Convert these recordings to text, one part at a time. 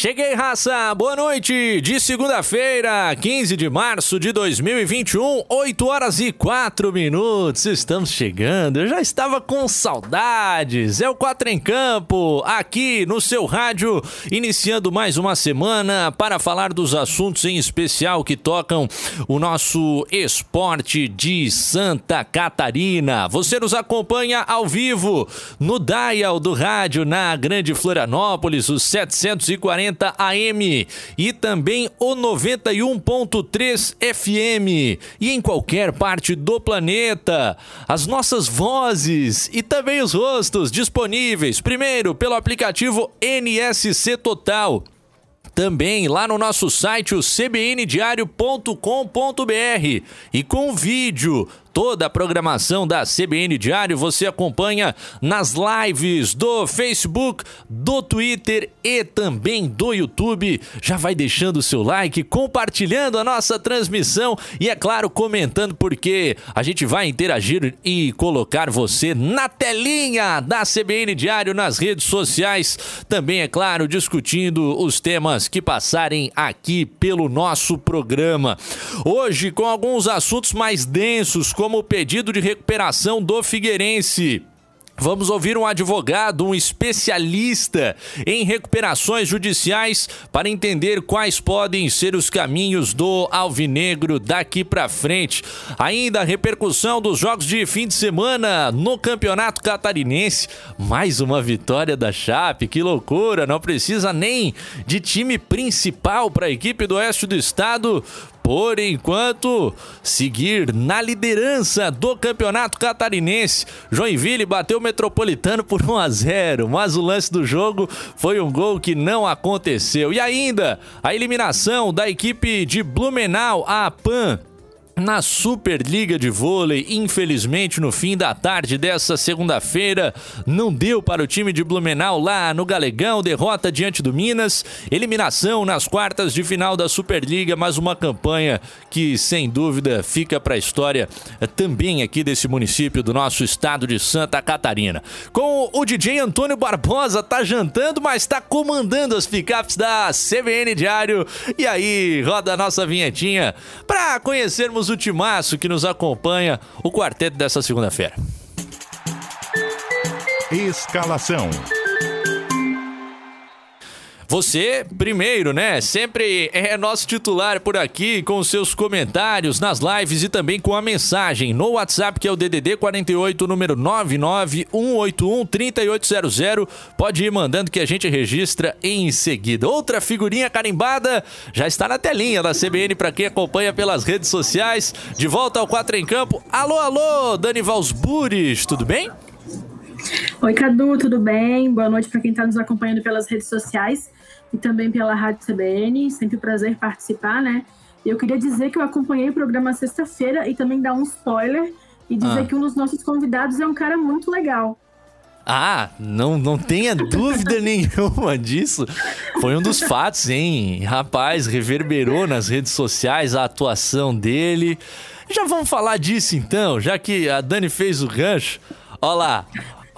Cheguei, raça! Boa noite! De segunda-feira, 15 de março de 2021, 8 horas e 4 minutos. Estamos chegando. Eu já estava com saudades. É o 4 em Campo, aqui no seu rádio, iniciando mais uma semana para falar dos assuntos em especial que tocam o nosso esporte de Santa Catarina. Você nos acompanha ao vivo no dial do rádio na Grande Florianópolis, os 740 940 AM e também o 91.3 FM e em qualquer parte do planeta. As nossas vozes e também os rostos disponíveis primeiro pelo aplicativo NSC Total também lá no nosso site, o cbndiario.com.br e com vídeo Toda a programação da CBN Diário você acompanha nas lives do Facebook, do Twitter e também do YouTube. Já vai deixando o seu like, compartilhando a nossa transmissão e, é claro, comentando, porque a gente vai interagir e colocar você na telinha da CBN Diário nas redes sociais. Também, é claro, discutindo os temas que passarem aqui pelo nosso programa. Hoje, com alguns assuntos mais densos, como como o pedido de recuperação do Figueirense. Vamos ouvir um advogado, um especialista em recuperações judiciais para entender quais podem ser os caminhos do Alvinegro daqui para frente. Ainda a repercussão dos jogos de fim de semana no Campeonato Catarinense. Mais uma vitória da Chape, que loucura! Não precisa nem de time principal para a equipe do Oeste do Estado por enquanto, seguir na liderança do Campeonato Catarinense. Joinville bateu o Metropolitano por 1 a 0, mas o lance do jogo foi um gol que não aconteceu. E ainda, a eliminação da equipe de Blumenau, a PAN, na Superliga de Vôlei. Infelizmente, no fim da tarde dessa segunda-feira, não deu para o time de Blumenau lá no Galegão, derrota diante do Minas, eliminação nas quartas de final da Superliga, mas uma campanha que sem dúvida fica para a história também aqui desse município do nosso estado de Santa Catarina. Com o DJ Antônio Barbosa tá jantando, mas tá comandando as picapes da CBN Diário. E aí, roda a nossa vinhetinha para conhecermos o timaço que nos acompanha, o quarteto dessa segunda-feira. Escalação. Você, primeiro, né? Sempre é nosso titular por aqui com seus comentários nas lives e também com a mensagem no WhatsApp, que é o DDD 48, número 991813800. Pode ir mandando que a gente registra em seguida. Outra figurinha carimbada já está na telinha da CBN para quem acompanha pelas redes sociais. De volta ao 4 em Campo. Alô, alô, Dani Valsburis, tudo bem? Oi, Cadu, tudo bem? Boa noite para quem está nos acompanhando pelas redes sociais e também pela Rádio CBN. Sempre um prazer participar, né? E eu queria dizer que eu acompanhei o programa sexta-feira e também dar um spoiler e dizer ah. que um dos nossos convidados é um cara muito legal. Ah, não, não tenha dúvida nenhuma disso. Foi um dos fatos, hein? Rapaz, reverberou nas redes sociais a atuação dele. Já vamos falar disso então, já que a Dani fez o gancho. Olha lá,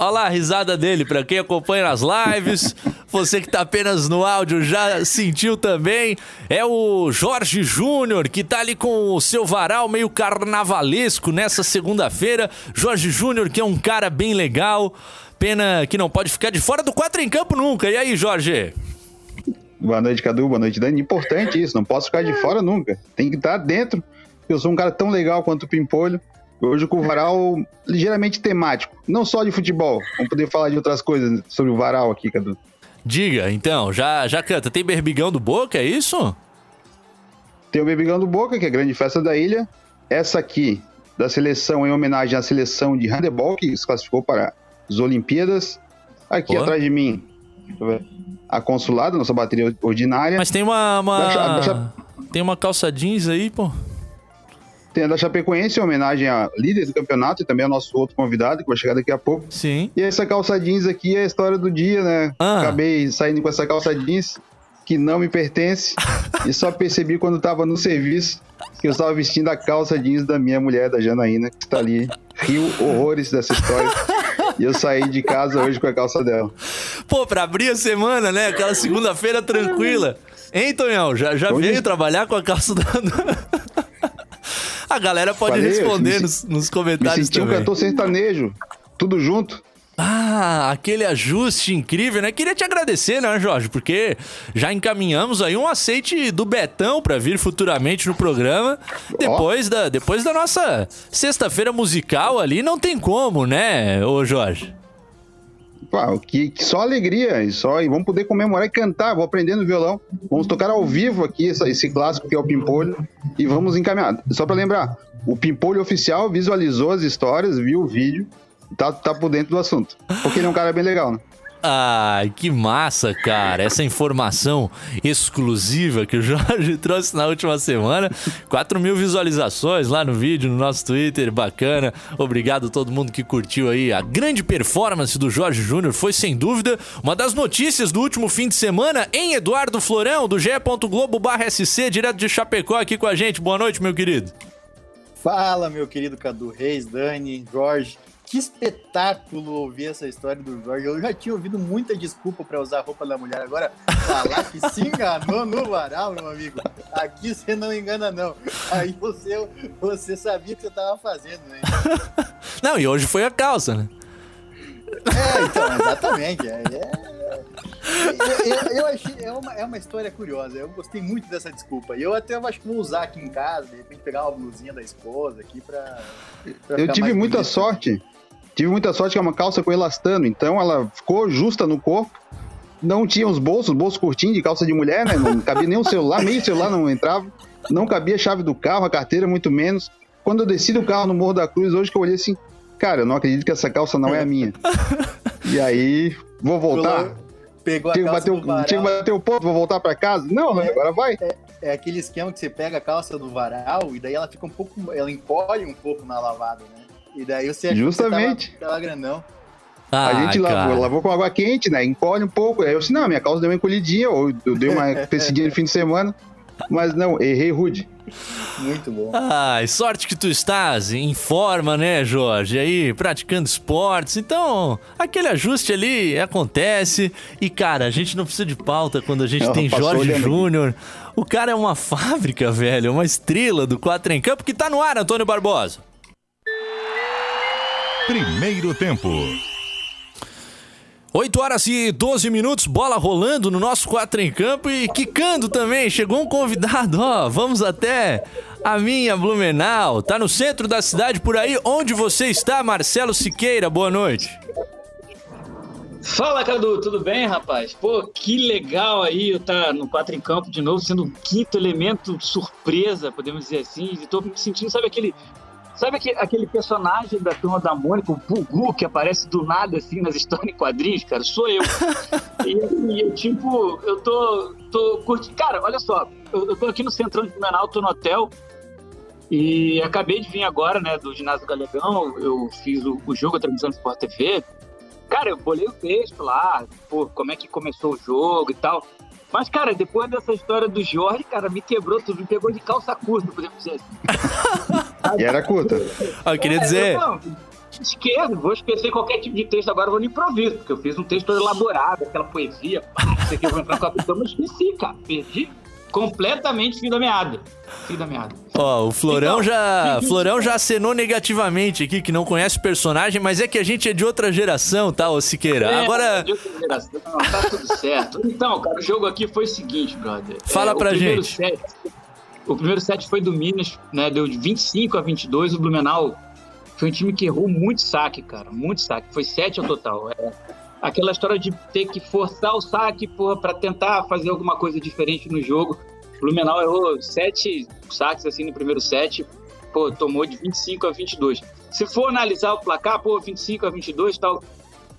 Olha lá a risada dele, para quem acompanha nas lives. Você que tá apenas no áudio já sentiu também. É o Jorge Júnior, que tá ali com o seu varal meio carnavalesco nessa segunda-feira. Jorge Júnior, que é um cara bem legal. Pena que não pode ficar de fora do quatro em campo nunca. E aí, Jorge? Boa noite, Cadu. Boa noite, Dani. Importante isso, não posso ficar de fora nunca. Tem que estar dentro. Eu sou um cara tão legal quanto o Pimpolho. Hoje com o varal ligeiramente temático, não só de futebol. Vamos poder falar de outras coisas sobre o varal aqui, Cadu. Diga, então, já, já canta. Tem Berbigão do Boca, é isso? Tem o Berbigão do Boca, que é a grande festa da ilha. Essa aqui, da seleção, em homenagem à seleção de handebol, que se classificou para as Olimpíadas. Aqui atrás de mim, a consulada, nossa bateria ordinária. Mas tem uma. uma... Da, da, tem uma calça jeans aí, pô. Tem a da Chapecoense, em homenagem a líder do campeonato e também ao nosso outro convidado, que vai chegar daqui a pouco. Sim. E essa calça jeans aqui é a história do dia, né? Ah. Acabei saindo com essa calça jeans que não me pertence e só percebi quando estava no serviço que eu estava vestindo a calça jeans da minha mulher, da Janaína, que está ali. Rio horrores dessa história. E eu saí de casa hoje com a calça dela. Pô, pra abrir a semana, né? Aquela segunda-feira tranquila. Hein, Tonhão? Já, já veio trabalhar com a calça da. A galera pode Falei, responder nos, nos comentários. Me também. um cantor sertanejo. Tudo junto. Ah, aquele ajuste incrível, né? Queria te agradecer, né, Jorge? Porque já encaminhamos aí um aceite do Betão para vir futuramente no programa. Depois, oh. da, depois da nossa sexta-feira musical ali, não tem como, né, ô Jorge? Pá, que, que, só alegria e só e vamos poder comemorar e cantar. Vou aprender no violão. Vamos tocar ao vivo aqui essa, esse clássico que é o Pimpolho e vamos encaminhar. Só para lembrar, o Pimpolho oficial visualizou as histórias, viu o vídeo tá, tá por dentro do assunto. Porque ele é um cara bem legal, né? Ai, que massa, cara. Essa informação exclusiva que o Jorge trouxe na última semana. 4 mil visualizações lá no vídeo, no nosso Twitter. Bacana. Obrigado a todo mundo que curtiu aí. A grande performance do Jorge Júnior foi, sem dúvida, uma das notícias do último fim de semana em Eduardo Florão, do ge.globo.sc, direto de Chapecó, aqui com a gente. Boa noite, meu querido. Fala, meu querido Cadu Reis, Dani, Jorge que espetáculo ouvir essa história do Jorge. Eu já tinha ouvido muita desculpa para usar a roupa da mulher. Agora, falar que se enganou no varal, meu amigo. Aqui você não engana, não. Aí você, você sabia o que você estava fazendo, né? Não, e hoje foi a calça, né? É, então, exatamente. É, é... Eu, eu, achei, é uma, é uma história curiosa. Eu gostei muito dessa desculpa. E eu até acho que vou usar aqui em casa, de repente pegar uma blusinha da esposa aqui pra. pra eu tive muita bonito. sorte Tive muita sorte que é uma calça com elastano, então ela ficou justa no corpo. Não tinha os bolsos, bolsos curtinhos de calça de mulher, né? Não cabia nem o celular, meio celular não entrava. Não cabia a chave do carro, a carteira muito menos. Quando eu desci do carro no Morro da Cruz, hoje que eu olhei assim, cara, eu não acredito que essa calça não é a minha. e aí, vou voltar. Pegou a tinha calça que bater, Tinha que bater o ponto, vou voltar para casa? Não, né? Agora vai. É, é, aquele esquema que você pega a calça do varal e daí ela fica um pouco, ela encolhe um pouco na lavada, né? E daí você Justamente. que tava, tava grandão. Ah, a gente lavou, lavou, com água quente, né? Encolhe um pouco. Aí eu disse, não, minha calça deu uma encolhidinha, ou eu dei uma crescidinha no fim de semana. Mas não, errei rude. Muito bom. Ai, sorte que tu estás em forma, né, Jorge? Aí, praticando esportes. Então, aquele ajuste ali acontece. E, cara, a gente não precisa de pauta quando a gente não, tem Jorge Júnior. O cara é uma fábrica, velho, uma estrela do 4 em Campo que tá no ar, Antônio Barbosa. Primeiro tempo. 8 horas e 12 minutos, bola rolando no nosso 4 em campo e quicando também. Chegou um convidado, ó. Vamos até a minha Blumenau. Tá no centro da cidade por aí. Onde você está, Marcelo Siqueira? Boa noite. Fala, Cadu, tudo bem, rapaz? Pô, que legal aí eu estar tá no 4 em campo de novo, sendo o quinto elemento surpresa, podemos dizer assim. E tô me sentindo, sabe aquele Sabe aquele, aquele personagem da turma da Mônica, o Bugu, que aparece do nada assim nas histórias em quadrinhos, cara? Sou eu. e assim, eu, tipo, eu tô, tô curtindo. Cara, olha só, eu, eu tô aqui no Centrão de Blumenau, tô no hotel. E acabei de vir agora, né, do Ginásio Galegão. Eu fiz o, o jogo, a transmissão do Sport TV. Cara, eu bolei o texto lá, pô, como é que começou o jogo e tal. Mas, cara, depois dessa história do Jorge, cara, me quebrou tudo, me pegou de calça curta, podemos dizer assim. e era curta. Ah, eu queria é, dizer. Eu, não, esquerdo, vou esquecer qualquer tipo de texto agora, vou no improviso, porque eu fiz um texto elaborado, aquela poesia, pá, isso aqui eu vou entrar com a pessoa, mas esqueci, cara, perdi completamente fim da meada. Fim da meada. Ó, o Florão então, já, Florão já acenou negativamente aqui que não conhece o personagem, mas é que a gente é de outra geração, tá, ô Siqueira? É, Agora de outra geração, tá tudo certo. Então, cara, o jogo aqui foi o seguinte, brother. Fala é, pra gente. Set, o primeiro set foi do Minas, né, deu de 25 a 22, o Blumenau foi um time que errou muito saque, cara, muito saque. Foi 7 ao total. É, aquela história de ter que forçar o saque para tentar fazer alguma coisa diferente no jogo. O Blumenau errou sete saques assim no primeiro set, pô, tomou de 25 a 22. Se for analisar o placar, pô, 25 a 22 tal,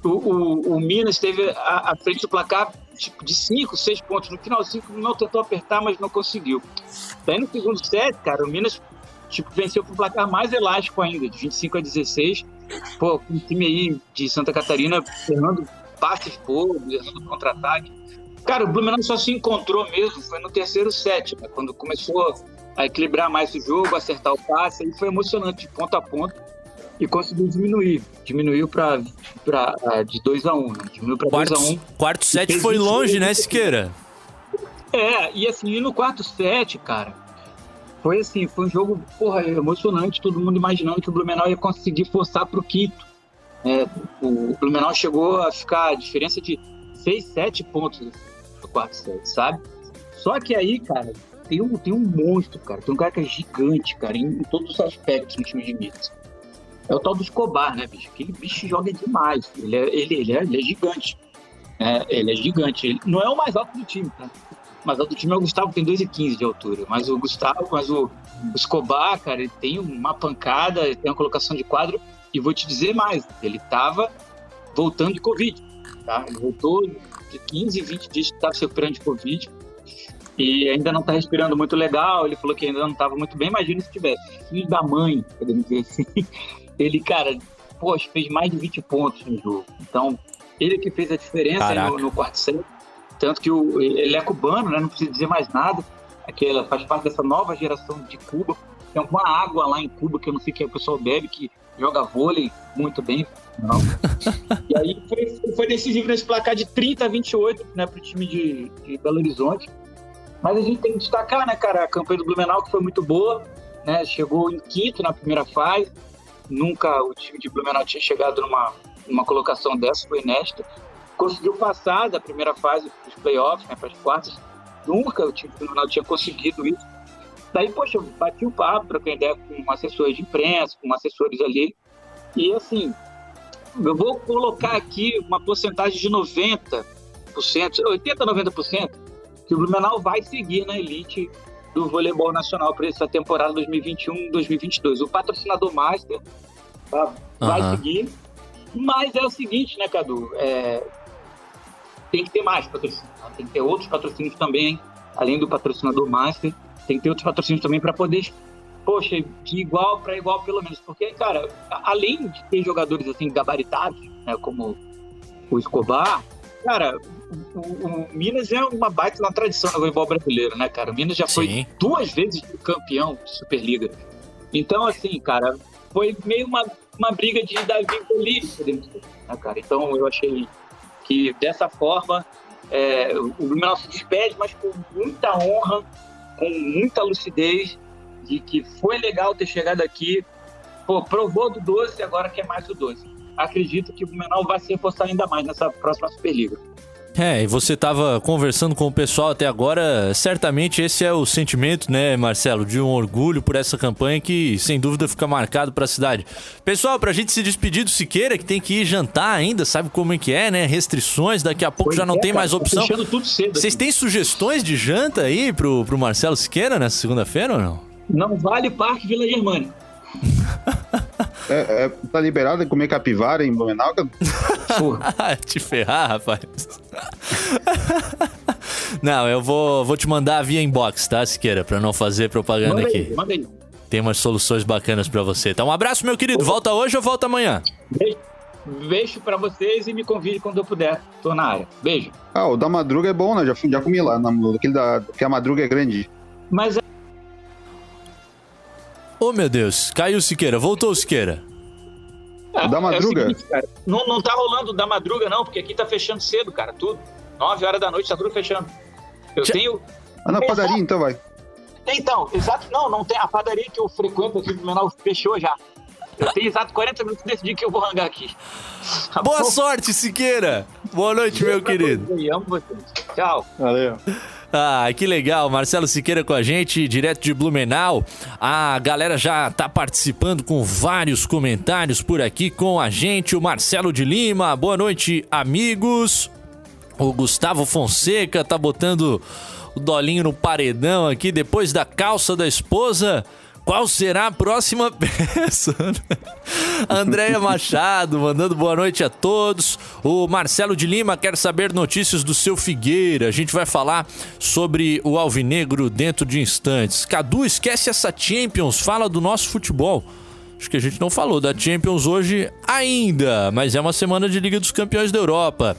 o, o, o Minas teve a frente do placar tipo, de 5, 6 pontos. No finalzinho, o não tentou apertar, mas não conseguiu. Daí no segundo set, cara, o Minas tipo, venceu por placar mais elástico ainda, de 25 a 16. Pô, com um time aí de Santa Catarina errando passes errando contra-ataque. Cara, o Blumenau só se encontrou mesmo, foi no terceiro set, né, quando começou a equilibrar mais o jogo, acertar o passe, aí foi emocionante, de ponto a ponto, e conseguiu diminuir. Diminuiu pra, pra, uh, de 2 a 1 um, né? Diminuiu pra 2 Quarto, a 1 um. quarto set foi longe, né, Siqueira? É, e assim, no quarto set, cara, foi assim, foi um jogo, porra, emocionante, todo mundo imaginando que o Blumenau ia conseguir forçar pro Quito. É, o Blumenau chegou a ficar a diferença de 6, 7 pontos no quarto set, sabe? Só que aí, cara, tem um, tem um monstro, cara. Tem um cara que é gigante, cara, em, em todos os aspectos no time de Minas. É o tal do Escobar, né, bicho? Aquele bicho joga demais. Ele é, ele, ele é, ele é gigante. É, ele é gigante. Ele não é o mais alto do time, tá? O mais alto do time é o Gustavo, tem 2,15 de altura. Mas o Gustavo, mas o, o Escobar, cara, ele tem uma pancada, ele tem uma colocação de quadro. E vou te dizer mais, ele tava voltando de Covid, tá? Ele voltou de 15, 20 dias que estava se recuperando de Covid e ainda não está respirando muito legal. Ele falou que ainda não estava muito bem. Imagina se tivesse filho da mãe, podemos dizer assim. Ele, cara, poxa, fez mais de 20 pontos no jogo. Então, ele que fez a diferença no, no, quarto set. Tanto que o, ele é cubano, né? Não precisa dizer mais nada. Aquela, faz parte dessa nova geração de Cuba. Tem uma água lá em Cuba que eu não sei que o pessoal bebe, que joga vôlei muito bem. Não. e aí foi, foi decisivo nesse placar de 30 a 28 né, para o time de, de Belo Horizonte. Mas a gente tem que destacar, né, cara, a campanha do Blumenau que foi muito boa, né? Chegou em quinto na primeira fase. Nunca o time de Blumenau tinha chegado numa, numa colocação dessa, foi inédita. Conseguiu passar da primeira fase para os playoffs, né, para as quartas. Nunca o time do Blumenau tinha conseguido isso. Daí, poxa, eu bati o papo, troquei ideia com assessores de imprensa, com assessores ali. E assim, eu vou colocar aqui uma porcentagem de 90%, 80% a 90%, que o Blumenau vai seguir na elite do voleibol nacional para essa temporada 2021-2022. O patrocinador master tá, vai uhum. seguir, mas é o seguinte, né, Cadu? É, tem que ter mais patrocínio, tá? tem que ter outros patrocínios também, além do patrocinador master, tem que ter outros patrocínios também para poder, poxa, de igual para igual pelo menos, porque, cara, além de ter jogadores assim gabaritados, né, como o Escobar, cara, o, o, Minas é uma baita na tradição no voleibol brasileiro, né, cara? O Minas já foi Sim. duas vezes campeão de Superliga. Então, assim, cara, foi meio uma, uma briga de Davi Golias, né, cara? Então, eu achei que dessa forma é, o Blumenau se despede, mas com muita honra, com muita lucidez, de que foi legal ter chegado aqui, pô, provou do doce, agora quer mais do doce. Acredito que o Blumenau vai se reforçar ainda mais nessa próxima Superliga. É, e você estava conversando com o pessoal até agora, certamente esse é o sentimento, né, Marcelo, de um orgulho por essa campanha que sem dúvida fica marcado para a cidade. Pessoal, para a gente se despedir do Siqueira, que tem que ir jantar ainda, sabe como é que é, né? Restrições, daqui a pouco pois já não é, tem cara, mais opção. Tá tudo cedo. Vocês têm sugestões de janta aí pro, pro Marcelo Siqueira nessa segunda-feira ou não? Não vale Parque Vila Germânia. É, é, tá liberado de comer capivara em Blumenau? te ferrar, rapaz. não, eu vou, vou te mandar via inbox, tá, Siqueira? Pra não fazer propaganda manda aqui. Aí, manda aí. Tem umas soluções bacanas para você. Tá, um abraço, meu querido. Volta hoje ou volta amanhã? Beijo. Beijo pra vocês e me convide quando eu puder. Tô na área. Beijo. Ah, o da madruga é bom, né? Já, já comi lá. Aquele da, que a madruga é grande. Mas Oh, meu Deus. Caiu Siqueira. Voltou Siqueira. É, da madruga? É seguinte, não, não tá rolando da madruga, não, porque aqui tá fechando cedo, cara. Tudo. 9 horas da noite tá tudo fechando. Eu Já... tenho. Ah, na padaria, então vai. Então, exato. Não, não tem. A padaria que eu frequento aqui no Menor fechou já. Eu tenho exato 40 minutos desse dia que eu vou rangar aqui. Tá Boa bom? sorte, Siqueira. Boa noite, meu querido. Eu amo vocês. Tchau. Valeu. Ah, que legal, Marcelo Siqueira com a gente, direto de Blumenau. A galera já tá participando com vários comentários por aqui com a gente. O Marcelo de Lima, boa noite, amigos. O Gustavo Fonseca tá botando o dolinho no paredão aqui depois da calça da esposa. Qual será a próxima peça? Andréia Machado mandando boa noite a todos. O Marcelo de Lima quer saber notícias do seu Figueira. A gente vai falar sobre o Alvinegro dentro de instantes. Cadu, esquece essa Champions, fala do nosso futebol. Acho que a gente não falou da Champions hoje ainda, mas é uma semana de Liga dos Campeões da Europa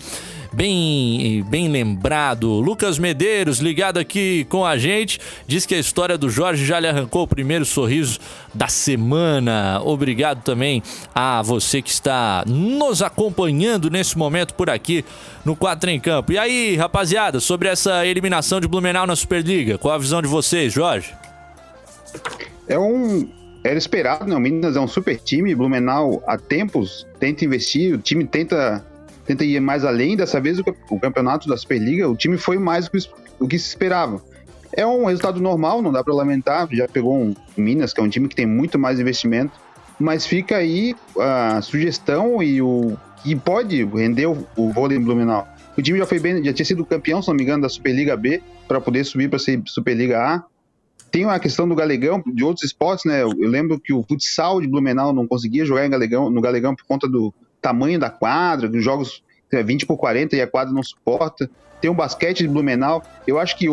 bem, bem lembrado. Lucas Medeiros, ligado aqui com a gente, diz que a história do Jorge já lhe arrancou o primeiro sorriso da semana. Obrigado também a você que está nos acompanhando nesse momento por aqui no 4 em Campo. E aí, rapaziada, sobre essa eliminação de Blumenau na Superliga, qual a visão de vocês, Jorge? É um era esperado, né? O Minas é um super time. Blumenau, há tempos, tenta investir. O time tenta tenta ir mais além. Dessa vez, o, campeonato da Superliga, o time foi mais do que, se esperava. É um resultado normal, não dá para lamentar. Já pegou um Minas, que é um time que tem muito mais investimento. Mas fica aí a sugestão e o que pode render o, o vôlei Blumenau. O time já foi bem, já tinha sido campeão, se não me engano, da Superliga B, para poder subir para ser Superliga A. Tem a questão do Galegão, de outros esportes, né? Eu, eu, lembro que o futsal de Blumenau não conseguia jogar em Galegão, no Galegão por conta do, tamanho da quadra, os jogos é 20 por 40 e a quadra não suporta. Tem o basquete de Blumenau. Eu acho que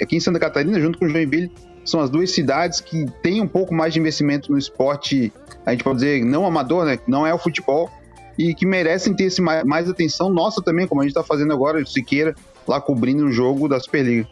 aqui em Santa Catarina, junto com Joinville, são as duas cidades que têm um pouco mais de investimento no esporte, a gente pode dizer, não amador, né? Não é o futebol, e que merecem ter esse mais, mais atenção nossa também, como a gente está fazendo agora, o Siqueira, lá cobrindo o jogo da Superliga.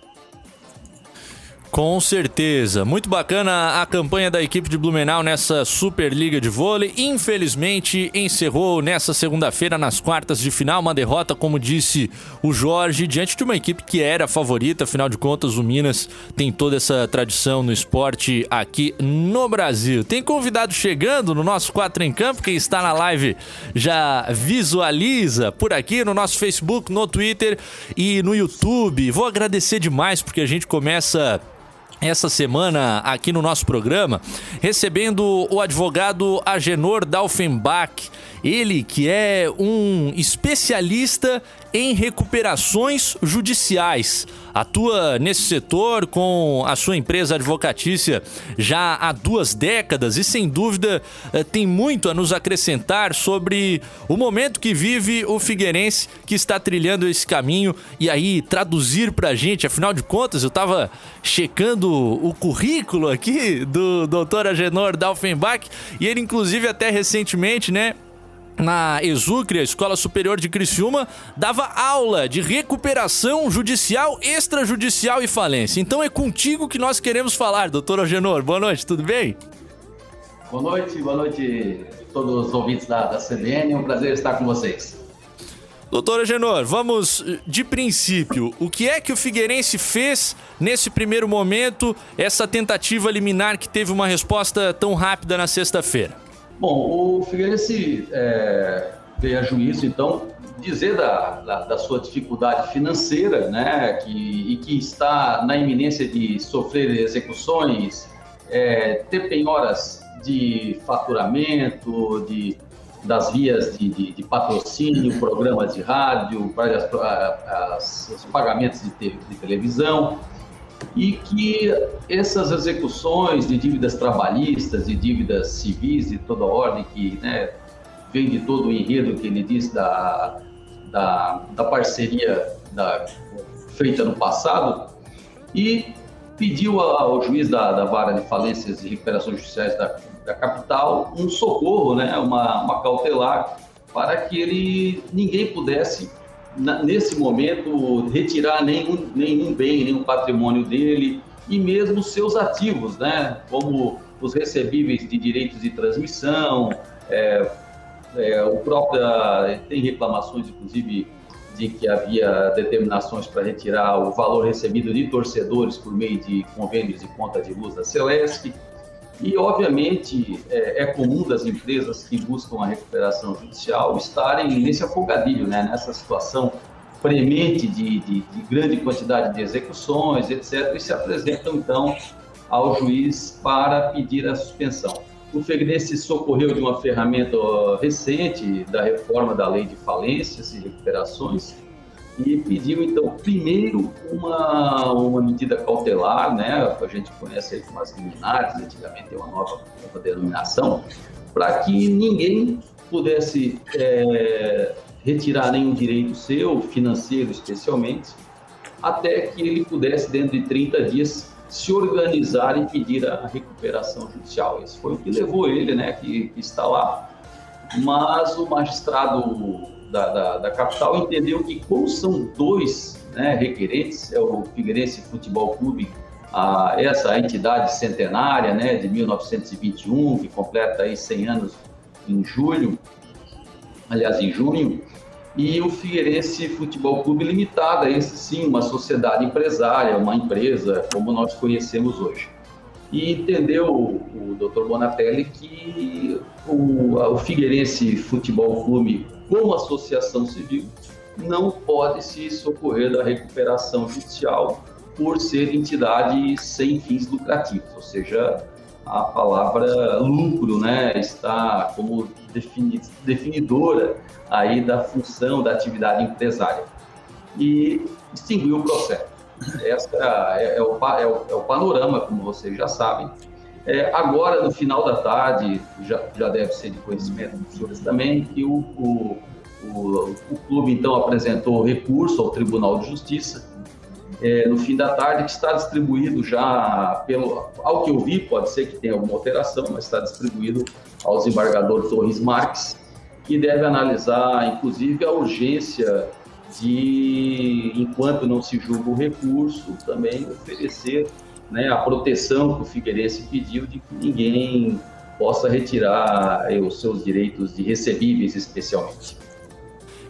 Com certeza. Muito bacana a campanha da equipe de Blumenau nessa Superliga de Vôlei. Infelizmente, encerrou nessa segunda-feira, nas quartas de final, uma derrota, como disse o Jorge, diante de uma equipe que era favorita. Afinal de contas, o Minas tem toda essa tradição no esporte aqui no Brasil. Tem convidado chegando no nosso 4 em Campo. Quem está na live já visualiza por aqui no nosso Facebook, no Twitter e no YouTube. Vou agradecer demais porque a gente começa essa semana aqui no nosso programa, recebendo o advogado Agenor Dalfenbach, ele que é um especialista em recuperações judiciais. Atua nesse setor com a sua empresa advocatícia já há duas décadas e, sem dúvida, eh, tem muito a nos acrescentar sobre o momento que vive o Figueirense que está trilhando esse caminho e aí traduzir para a gente. Afinal de contas, eu estava checando o currículo aqui do doutor Agenor Dalfenbach e ele, inclusive, até recentemente, né? Na Exucre, a Escola Superior de Criciúma, dava aula de recuperação judicial, extrajudicial e falência. Então é contigo que nós queremos falar, doutor Agenor. Boa noite, tudo bem? Boa noite, boa noite a todos os ouvintes da, da CBN. É um prazer estar com vocês. Doutor Agenor, vamos de princípio. O que é que o Figueirense fez nesse primeiro momento, essa tentativa liminar que teve uma resposta tão rápida na sexta-feira? Bom, o Figueirense é, veio a juízo, então, dizer da, da, da, sua dificuldade financeira, né, que, e que está na iminência de sofrer execuções, é, ter penhoras de faturamento, de, das vias de, de, de patrocínio, programas de rádio, as, as, os pagamentos de, te, de televisão e que essas execuções de dívidas trabalhistas, de dívidas civis de toda ordem, que né, vem de todo o enredo que ele disse da, da, da parceria da, feita no passado, e pediu ao juiz da, da vara de falências e recuperações judiciais da, da capital um socorro, né, uma, uma cautelar, para que ele ninguém pudesse nesse momento, retirar nenhum, nenhum bem, nenhum patrimônio dele e mesmo seus ativos, né? como os recebíveis de direitos de transmissão, é, é, o próprio tem reclamações, inclusive, de que havia determinações para retirar o valor recebido de torcedores por meio de convênios de conta de luz da Celesc. E, obviamente, é, é, comum das empresas que buscam a recuperação judicial estarem nesse afogadilho, né? nessa situação premente de, de, de, grande quantidade de execuções, etc., e se apresentam, então, ao juiz para pedir a suspensão. O Fegrense socorreu de uma ferramenta recente da reforma da lei de falências e recuperações, e pediu, então, primeiro uma, uma medida cautelar, né? A gente conhece aí como as liminares, antigamente tem uma nova, nova denominação, para que ninguém pudesse é, retirar nenhum direito seu, financeiro especialmente, até que ele pudesse, dentro de 30 dias, se organizar e pedir a recuperação judicial. Esse foi o que levou ele, né, que, que está lá. Mas o magistrado da, da, da, capital entendeu que, como são dois né, requerentes, é o Figueirense Futebol Clube, a, essa entidade centenária né, de 1921, que completa aí 100 anos em julho, aliás, em junho, e o Figueirense Futebol Clube Limitada, esse sim, uma sociedade empresária, uma empresa como nós conhecemos hoje. E entendeu o, o Dr. Bonatelli que o, o Figueirense Futebol Clube, como associação civil, não pode se socorrer da recuperação judicial por ser entidade sem fins lucrativos, ou seja, a palavra lucro, né, está como definidora aí da função da atividade empresária e extinguiu o processo. Essa é, é, o, é, o, é o panorama, como vocês já sabem. É, agora, no final da tarde, já, já deve ser de conhecimento dos senhores também, que o, o, o, o clube então apresentou recurso ao Tribunal de Justiça é, no fim da tarde, que está distribuído já, pelo, ao que eu vi, pode ser que tenha alguma alteração, mas está distribuído ao desembargador Torres Marques, que deve analisar, inclusive, a urgência de, enquanto não se julga o recurso, também oferecer né, a proteção que o Figueirense pediu de que ninguém possa retirar eh, os seus direitos de recebíveis, especialmente.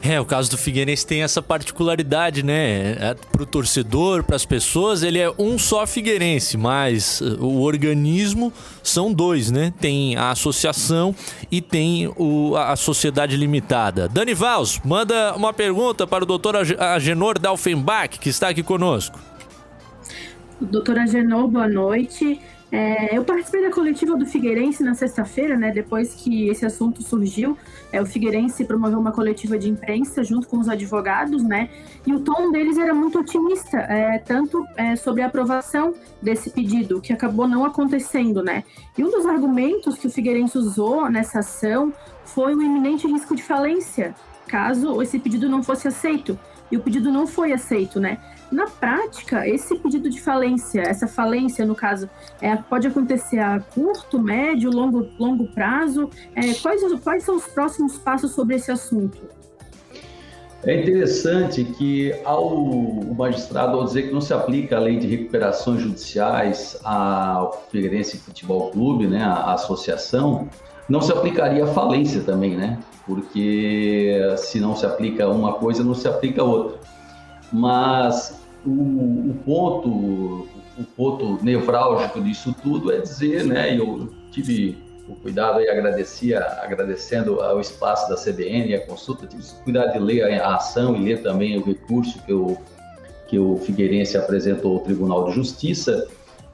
É, o caso do Figueirense tem essa particularidade, né? É, pro torcedor, para as pessoas, ele é um só Figueirense, mas uh, o organismo são dois, né? Tem a associação e tem o, a sociedade limitada. Dani Vals, manda uma pergunta para o doutor Agenor Dalfenbach, que está aqui conosco. Doutora Agenor, boa noite. É, eu participei da coletiva do Figueirense na sexta-feira, né? Depois que esse assunto surgiu, é, o Figueirense promoveu uma coletiva de imprensa junto com os advogados, né? E o tom deles era muito otimista, é, tanto é, sobre a aprovação desse pedido, que acabou não acontecendo, né? E um dos argumentos que o Figueirense usou nessa ação foi o iminente risco de falência, caso esse pedido não fosse aceito. E o pedido não foi aceito, né? Na prática, esse pedido de falência, essa falência, no caso, é, pode acontecer a curto, médio, longo, longo prazo. É, quais, quais são os próximos passos sobre esse assunto? É interessante que ao o magistrado, ao dizer que não se aplica a lei de recuperações judiciais ao Figueirense Futebol Clube, né, a associação, não se aplicaria a falência também, né? Porque se não se aplica uma coisa, não se aplica outra. Mas o, o, ponto, o ponto nevrálgico disso tudo é dizer, né? Eu tive o cuidado e agradecia, agradecendo ao espaço da CBN e a consulta, tive o cuidado de ler a ação e ler também o recurso que o, que o Figueirense apresentou ao Tribunal de Justiça,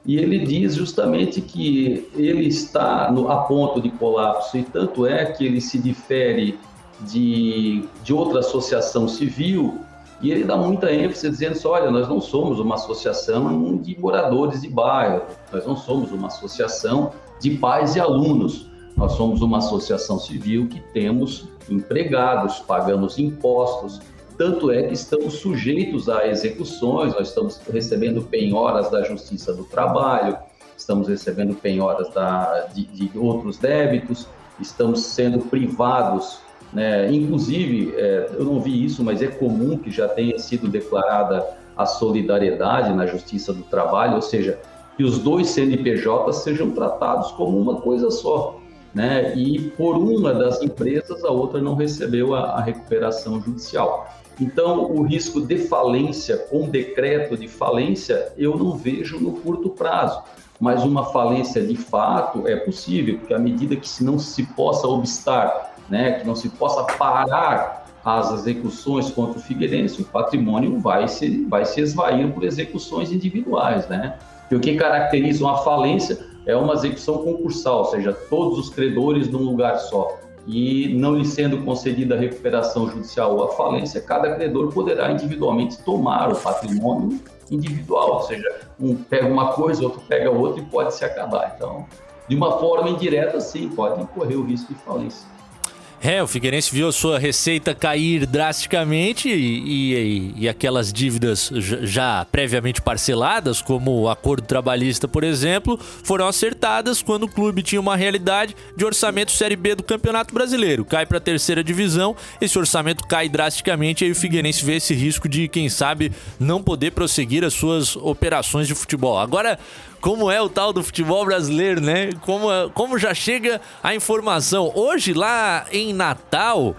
e ele diz justamente que ele está no, a ponto de colapso, e tanto é que ele se difere de, de outra associação civil e ele dá muita ênfase dizendo assim, olha, nós não somos uma associação de moradores de bairro, nós não somos uma associação de pais e alunos, nós somos uma associação civil que temos empregados, pagamos impostos, tanto é que estamos sujeitos a execuções, nós estamos recebendo penhoras da Justiça do Trabalho, estamos recebendo penhoras da, de, de outros débitos, estamos sendo privados né? Inclusive, é, eu não vi isso, mas é comum que já tenha sido declarada a solidariedade na Justiça do Trabalho, ou seja, que os dois CNPJs sejam tratados como uma coisa só. Né? E por uma das empresas, a outra não recebeu a, a recuperação judicial. Então, o risco de falência com decreto de falência, eu não vejo no curto prazo. Mas uma falência de fato é possível, porque à medida que se não se possa obstar né, que não se possa parar as execuções contra o Figueirense, o patrimônio vai se, vai se esvair por execuções individuais, né? E o que caracteriza uma falência é uma execução concursal, ou seja, todos os credores num lugar só. e não lhe sendo concedida a recuperação judicial ou a falência, cada credor poderá individualmente tomar o patrimônio individual, ou seja, um pega uma coisa, outro pega outra e pode se acabar. Então, de uma forma indireta, sim, pode correr o risco de falência. É, o Figueirense viu a sua receita cair drasticamente e, e, e, aquelas dívidas já previamente parceladas, como o acordo trabalhista, por exemplo, foram acertadas quando o clube tinha uma realidade de orçamento Série B do Campeonato Brasileiro. Cai para a terceira divisão, esse orçamento cai drasticamente e aí o Figueirense vê esse risco de, quem sabe, não poder prosseguir as suas operações de futebol. Agora, como é o tal do futebol brasileiro, né? Como, como já chega a informação. Hoje, lá em Natal,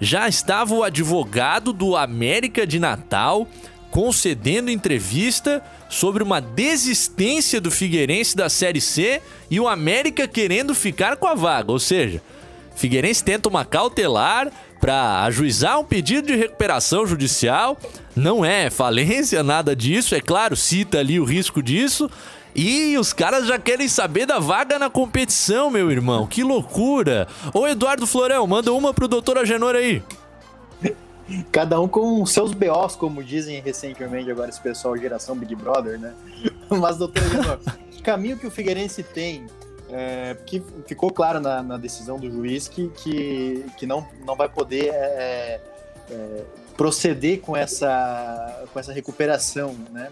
já estava o advogado do América de Natal concedendo entrevista sobre uma desistência do Figueirense da Série C e o América querendo ficar com a vaga. Ou seja, Figueirense tenta uma cautelar para ajuizar um pedido de recuperação judicial. Não é falência, nada disso. É claro, cita ali o risco disso. E os caras já querem saber da vaga na competição, meu irmão. Que loucura. Ô, Eduardo Florel, manda uma pro doutor Agenor aí. Cada um com seus BOs, como dizem recentemente agora esse pessoal, geração Big Brother, né? Mas, doutor Agenor, que caminho que o Figueirense tem é, que ficou claro na, na, decisão do juiz que, que, que não, não vai poder é, é, proceder com essa, com essa recuperação, né?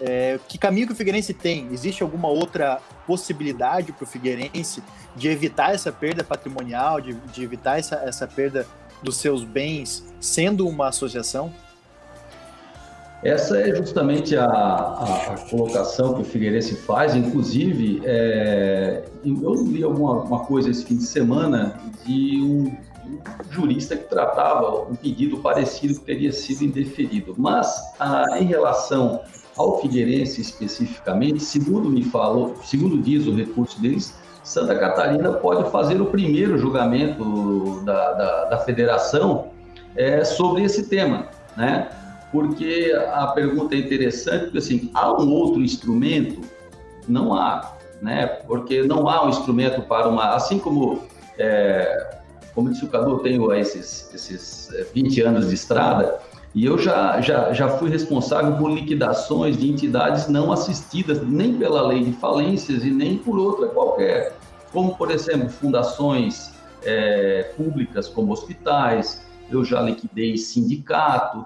É, que caminho que o Figueirense tem? Existe alguma outra possibilidade para o Figueirense de evitar essa perda patrimonial, de, de evitar essa, essa perda dos seus bens, sendo uma associação? Essa é justamente a, a, a, colocação que o Figueirense faz. Inclusive, é, eu li alguma uma coisa esse fim de semana de um, de um, jurista que tratava um pedido parecido que teria sido indeferido. Mas, a, em relação ao Figueirense especificamente, segundo me falou, segundo diz o recurso deles, Santa Catarina pode fazer o primeiro julgamento da, da, da federação é, sobre esse tema, né? Porque a pergunta é interessante, porque assim, há um outro instrumento? Não há, né? Porque não há um instrumento para uma, assim como é, como disse o Cadu, eu tenho esses, esses 20 anos de estrada, e eu já, já, já fui responsável por liquidações de entidades não assistidas nem pela lei de falências e nem por outra qualquer, como, por exemplo, fundações é, públicas como hospitais, eu já liquidei sindicato,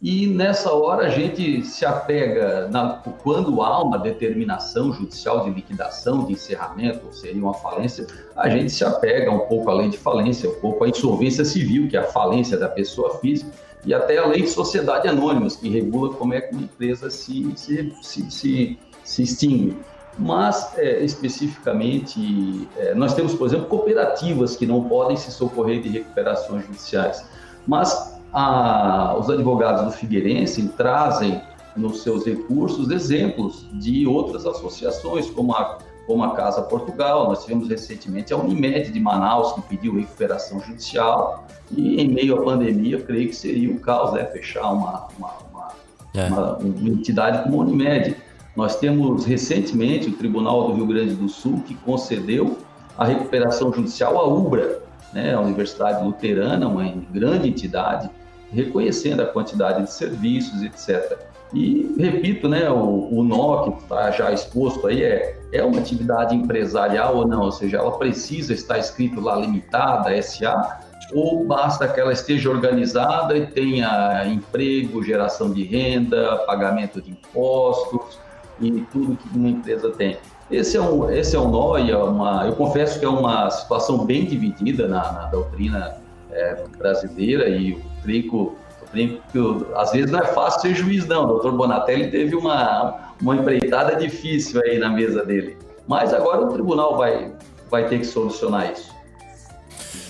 e nessa hora a gente se apega, na, quando há uma determinação judicial de liquidação, de encerramento, ou seria uma falência, a gente se apega um pouco à lei de falência, um pouco à insolvência civil, que é a falência da pessoa física, e até a lei de sociedade anônimas, que regula como é que uma empresa se, se, se, se, se extingue. Mas, é, especificamente, é, nós temos, por exemplo, cooperativas que não podem se socorrer de recuperações judiciais. Mas a, os advogados do Figueirense trazem nos seus recursos exemplos de outras associações, como a, como a Casa Portugal, nós tivemos recentemente a Unimed de Manaus, que pediu recuperação judicial, e em meio à pandemia, eu creio que seria um caos né, fechar uma, uma, uma, é. uma, uma entidade como a Unimed. Nós temos recentemente o Tribunal do Rio Grande do Sul que concedeu a recuperação judicial à UBRA, né, a Universidade Luterana, uma grande entidade, reconhecendo a quantidade de serviços, etc. E, repito, né, o, o nó que está já exposto aí é, é uma atividade empresarial ou não, ou seja, ela precisa estar escrito lá limitada, SA, ou basta que ela esteja organizada e tenha emprego, geração de renda, pagamento de impostos e tudo que uma empresa tem. Esse é um, esse é um nó e é uma, eu confesso que é uma situação bem dividida na, na doutrina é, brasileira e eu creio que, que às vezes não é fácil ser juiz não. O doutor Bonatelli teve uma, uma empreitada difícil aí na mesa dele. Mas agora o tribunal vai, vai ter que solucionar isso.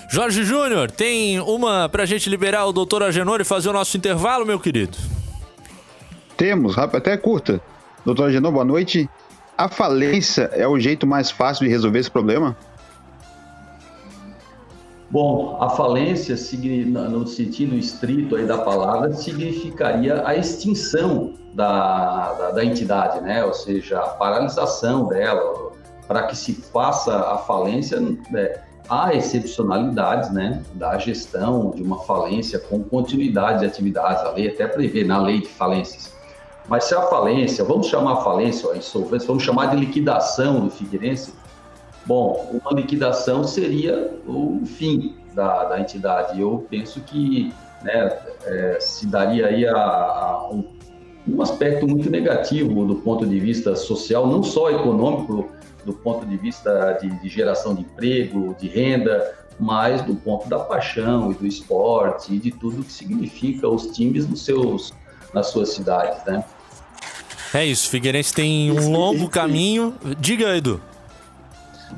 Jorge Júnior, tem uma pra gente liberar o doutor Agenor e fazer o nosso intervalo, meu querido? Temos, até curta. Doutor Agenor, boa noite. A falência é o jeito mais fácil de resolver esse problema? Bom, a falência, no sentido estrito aí da palavra, significaria a extinção da, da, da entidade, né? Ou seja, a paralisação dela, para que se faça a falência, né? há excepcionalidades né, da gestão de uma falência com continuidade de atividades. A lei até prevê na lei de falências. Mas se a falência, vamos chamar a falência, a insolvência, vamos chamar de liquidação do Figueirense, bom, uma liquidação seria o fim da, da entidade. Eu penso que né, é, se daria aí a, a um, um aspecto muito negativo do ponto de vista social, não só econômico, do ponto de vista de, de, geração de emprego, de renda, mas do ponto da paixão e do esporte e de tudo que significa os times nos seus, nas suas cidades, né? É isso, Figueirense tem um longo caminho. Diga, Edu.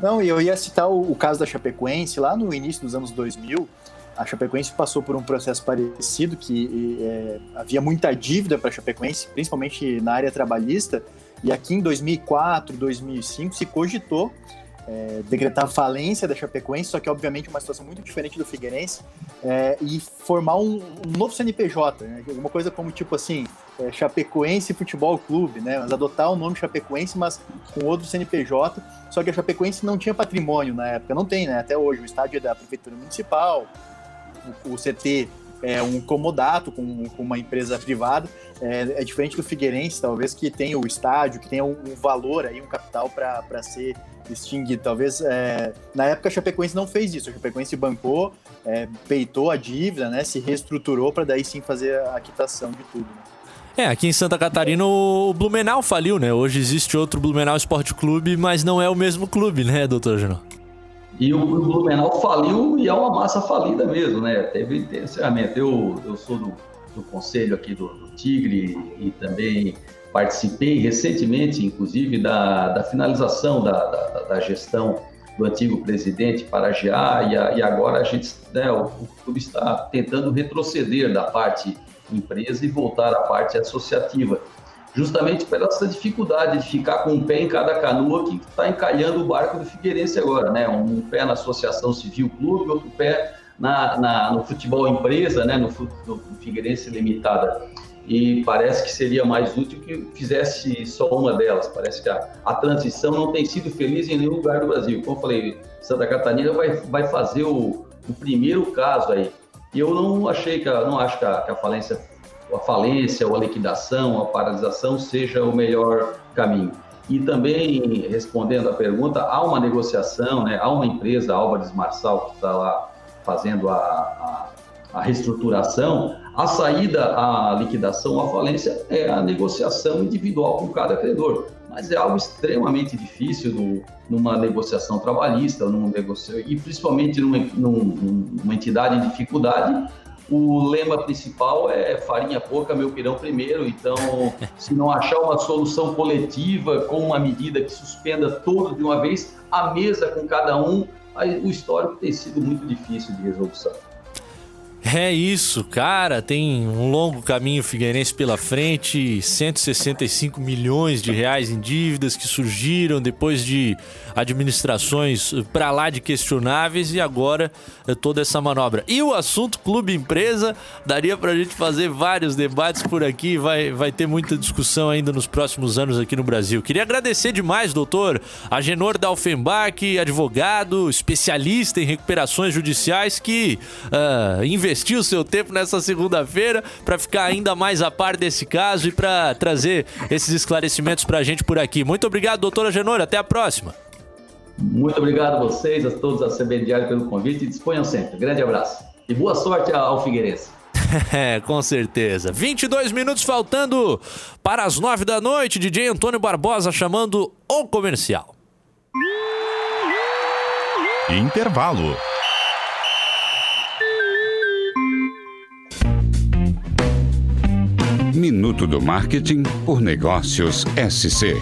Não, eu ia citar o, o caso da Chapecoense, lá no início dos anos 2000, a Chapecoense passou por um processo parecido, que é, havia muita dívida para a Chapecoense, principalmente na área trabalhista, e aqui em 2004, 2005 se cogitou é, decretar falência da Chapecoense, só que obviamente uma situação muito diferente do Figueirense, é, e formar um, um novo CNPJ, né? alguma coisa como tipo assim, é, Chapecoense Futebol Clube, né? Mas adotar o nome Chapecoense, mas com outro CNPJ, só que a Chapecoense não tinha patrimônio na época, não tem, né? Até hoje, o estádio é da Prefeitura Municipal, o, o CT é um comodato com, com uma empresa privada. É, é, diferente do Figueirense, talvez, que tenha o estádio, que tenha um, um valor aí, um capital para ser extinguido. Talvez, é, na época, a Chapecoense não fez isso. A Chapecoense bancou, é, peitou a dívida, né, se reestruturou para daí sim fazer a quitação de tudo. Né? É, aqui em Santa Catarina o Blumenau faliu, né? Hoje existe outro Blumenau Esporte Clube, mas não é o mesmo clube, né, doutor Genô? E o, o Blumenau faliu e é uma massa falida mesmo, né? Teve encerramento. Eu, eu sou do, do conselho aqui do, do Tigre e também participei recentemente, inclusive, da, da finalização da, da, da, gestão do antigo presidente Paragiá e, e agora a gente, né, o, o clube está tentando retroceder da parte empresa e voltar à parte associativa justamente pela essa dificuldade de ficar com um pé em cada canoa que está encalhando o barco do Figueirense agora, né? Um pé na Associação Civil Clube, outro pé na, na no futebol empresa, né? No, no Figueirense Limitada. E parece que seria mais útil que fizesse só uma delas. Parece que a, a transição não tem sido feliz em nenhum lugar do Brasil. Como eu falei, Santa Catarina vai, vai fazer o, o primeiro caso aí. E eu não achei que a, não acho que a, que a falência a falência ou a liquidação, a paralisação seja o melhor caminho. E também, respondendo à pergunta, há uma negociação, né? há uma empresa, a Álvares Marçal, que está lá fazendo a, a, a, reestruturação. A saída, a liquidação, a falência é a negociação individual com cada credor. Mas é algo extremamente difícil no, numa negociação trabalhista, num negocio, e principalmente numa, numa entidade em dificuldade, o lema principal é farinha pouca, meu pirão primeiro. Então, se não achar uma solução coletiva com uma medida que suspenda todos de uma vez, a mesa com cada um, o histórico tem sido muito difícil de resolução. É isso, cara. Tem um longo caminho Figueirense pela frente, 165 milhões de reais em dívidas que surgiram depois de administrações para lá de questionáveis e agora é toda essa manobra. E o assunto clube empresa, daria para a gente fazer vários debates por aqui, vai, vai ter muita discussão ainda nos próximos anos aqui no Brasil. Queria agradecer demais, doutor Agenor Dalfenbach, advogado, especialista em recuperações judiciais que uh, investiu seu tempo nessa segunda-feira para ficar ainda mais a par desse caso e para trazer esses esclarecimentos para a gente por aqui. Muito obrigado, doutora Genor. Até a próxima. Muito obrigado a vocês, a todos a CB Diário pelo convite e disponham sempre. Grande abraço. E boa sorte ao Figueirense. É, com certeza. 22 minutos faltando para as 9 da noite. DJ Antônio Barbosa chamando o comercial. Intervalo. Minuto do Marketing por Negócios SC.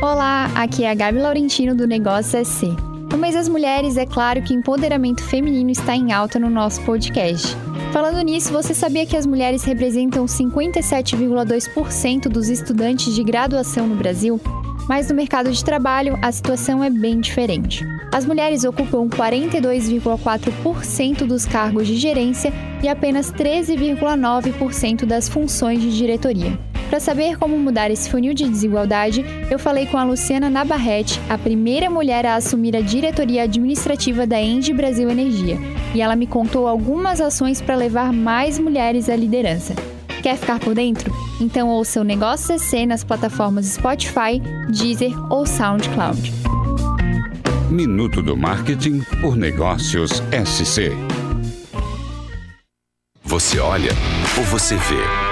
Olá, aqui é a Gabi Laurentino do Negócio SC. No mês das mulheres, é claro que empoderamento feminino está em alta no nosso podcast. Falando nisso, você sabia que as mulheres representam 57,2% dos estudantes de graduação no Brasil? Mas no mercado de trabalho, a situação é bem diferente. As mulheres ocupam 42,4% dos cargos de gerência e apenas 13,9% das funções de diretoria. Para saber como mudar esse funil de desigualdade, eu falei com a Luciana Nabarrete, a primeira mulher a assumir a diretoria administrativa da Engie Brasil Energia, e ela me contou algumas ações para levar mais mulheres à liderança. Quer ficar por dentro? Então ouça o Negócio CC nas plataformas Spotify, Deezer ou SoundCloud. Minuto do Marketing por Negócios SC. Você olha ou você vê?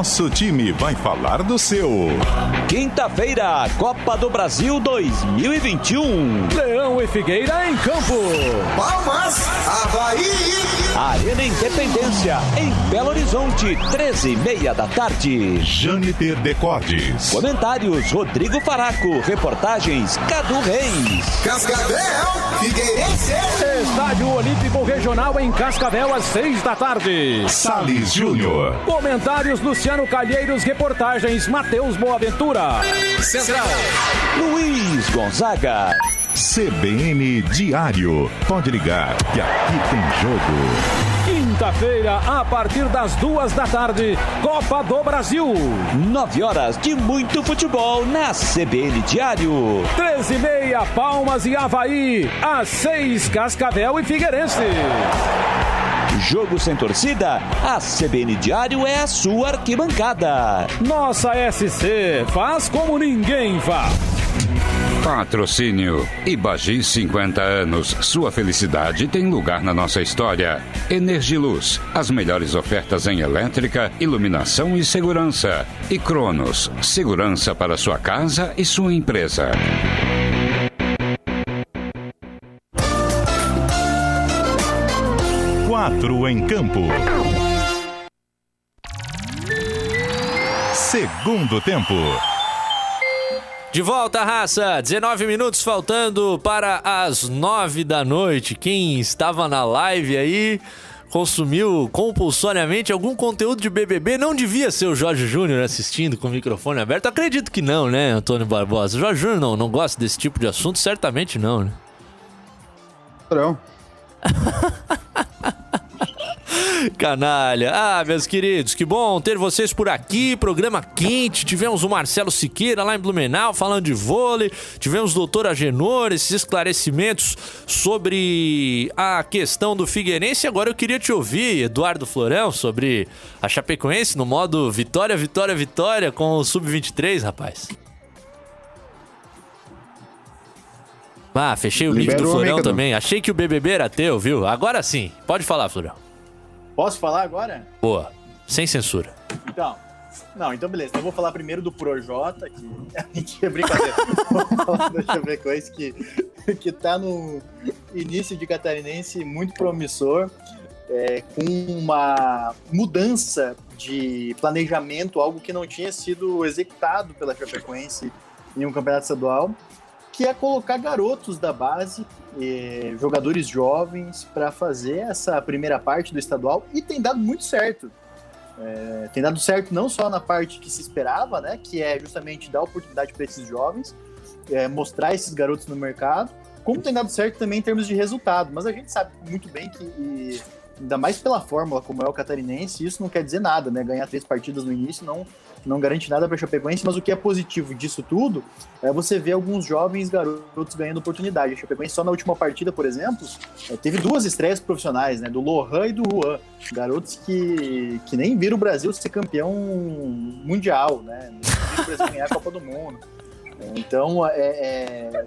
Nosso time vai falar do seu. Quinta-feira, Copa do Brasil 2021. Leão e Figueira em campo. Palmas, Havaí. Arena Independência, em Belo Horizonte, 13 e meia da tarde. Jâniter Decordes. Comentários, Rodrigo Faraco. Reportagens, Cadu Reis. Cascavel, Figueirense. Estádio Olímpico Regional em Cascavel, às seis da tarde. Salles Júnior. Comentários, Luciano Calheiros. Reportagens, Matheus Boaventura. Central, Luiz Gonzaga. CBN Diário. Pode ligar que aqui tem jogo. Quinta-feira, a partir das duas da tarde, Copa do Brasil. Nove horas de muito futebol na CBN Diário. Treze e meia, Palmas e Havaí. Às seis, Cascavel e Figueirense. Jogo sem torcida, a CBN Diário é a sua arquibancada. Nossa SC faz como ninguém faz. Patrocínio Ibagi 50 anos. Sua felicidade tem lugar na nossa história. Energiluz, as melhores ofertas em elétrica, iluminação e segurança. E Cronos, segurança para sua casa e sua empresa. Quatro em campo. Segundo tempo. De volta, raça! 19 minutos faltando para as 9 da noite. Quem estava na live aí consumiu compulsoriamente algum conteúdo de BBB não devia ser o Jorge Júnior assistindo com o microfone aberto. Acredito que não, né, Antônio Barbosa? O Jorge Júnior não, não gosta desse tipo de assunto? Certamente não, né? Não. Canalha. Ah, meus queridos, que bom ter vocês por aqui. Programa quente. Tivemos o Marcelo Siqueira lá em Blumenau falando de vôlei. Tivemos o doutor Agenor, esses esclarecimentos sobre a questão do Figueirense. Agora eu queria te ouvir, Eduardo Florão, sobre a Chapecoense no modo vitória, vitória, vitória com o Sub-23, rapaz. Ah, fechei o mic do Florão também. Achei que o BBB era teu, viu? Agora sim. Pode falar, Florão. Posso falar agora? Boa. Sem censura. Então. Não, então beleza. Então eu vou falar primeiro do Projota, que a gente é brincadeira. Vamos falar da Chapecoense que, que tá no início de catarinense muito promissor, é, com uma mudança de planejamento, algo que não tinha sido executado pela Chapecoense em um campeonato estadual, que é colocar garotos da base, eh, jogadores jovens, para fazer essa primeira parte do estadual e tem dado muito certo. É, tem dado certo não só na parte que se esperava, né, que é justamente dar oportunidade para esses jovens, é, mostrar esses garotos no mercado, como tem dado certo também em termos de resultado. Mas a gente sabe muito bem que, e, ainda mais pela fórmula como é o catarinense, isso não quer dizer nada, né? Ganhar três partidas no início não, não garante nada para Chapecoense, mas o que é positivo disso tudo é você ver alguns jovens garotos ganhando oportunidade. A Chapecoense só na última partida, por exemplo, é, teve duas estreias profissionais, né? Do Lohan e do Juan. Garotos que, que nem viram o Brasil ser campeão mundial, né? Não viram ganhar a Copa do Mundo. Então, é, é,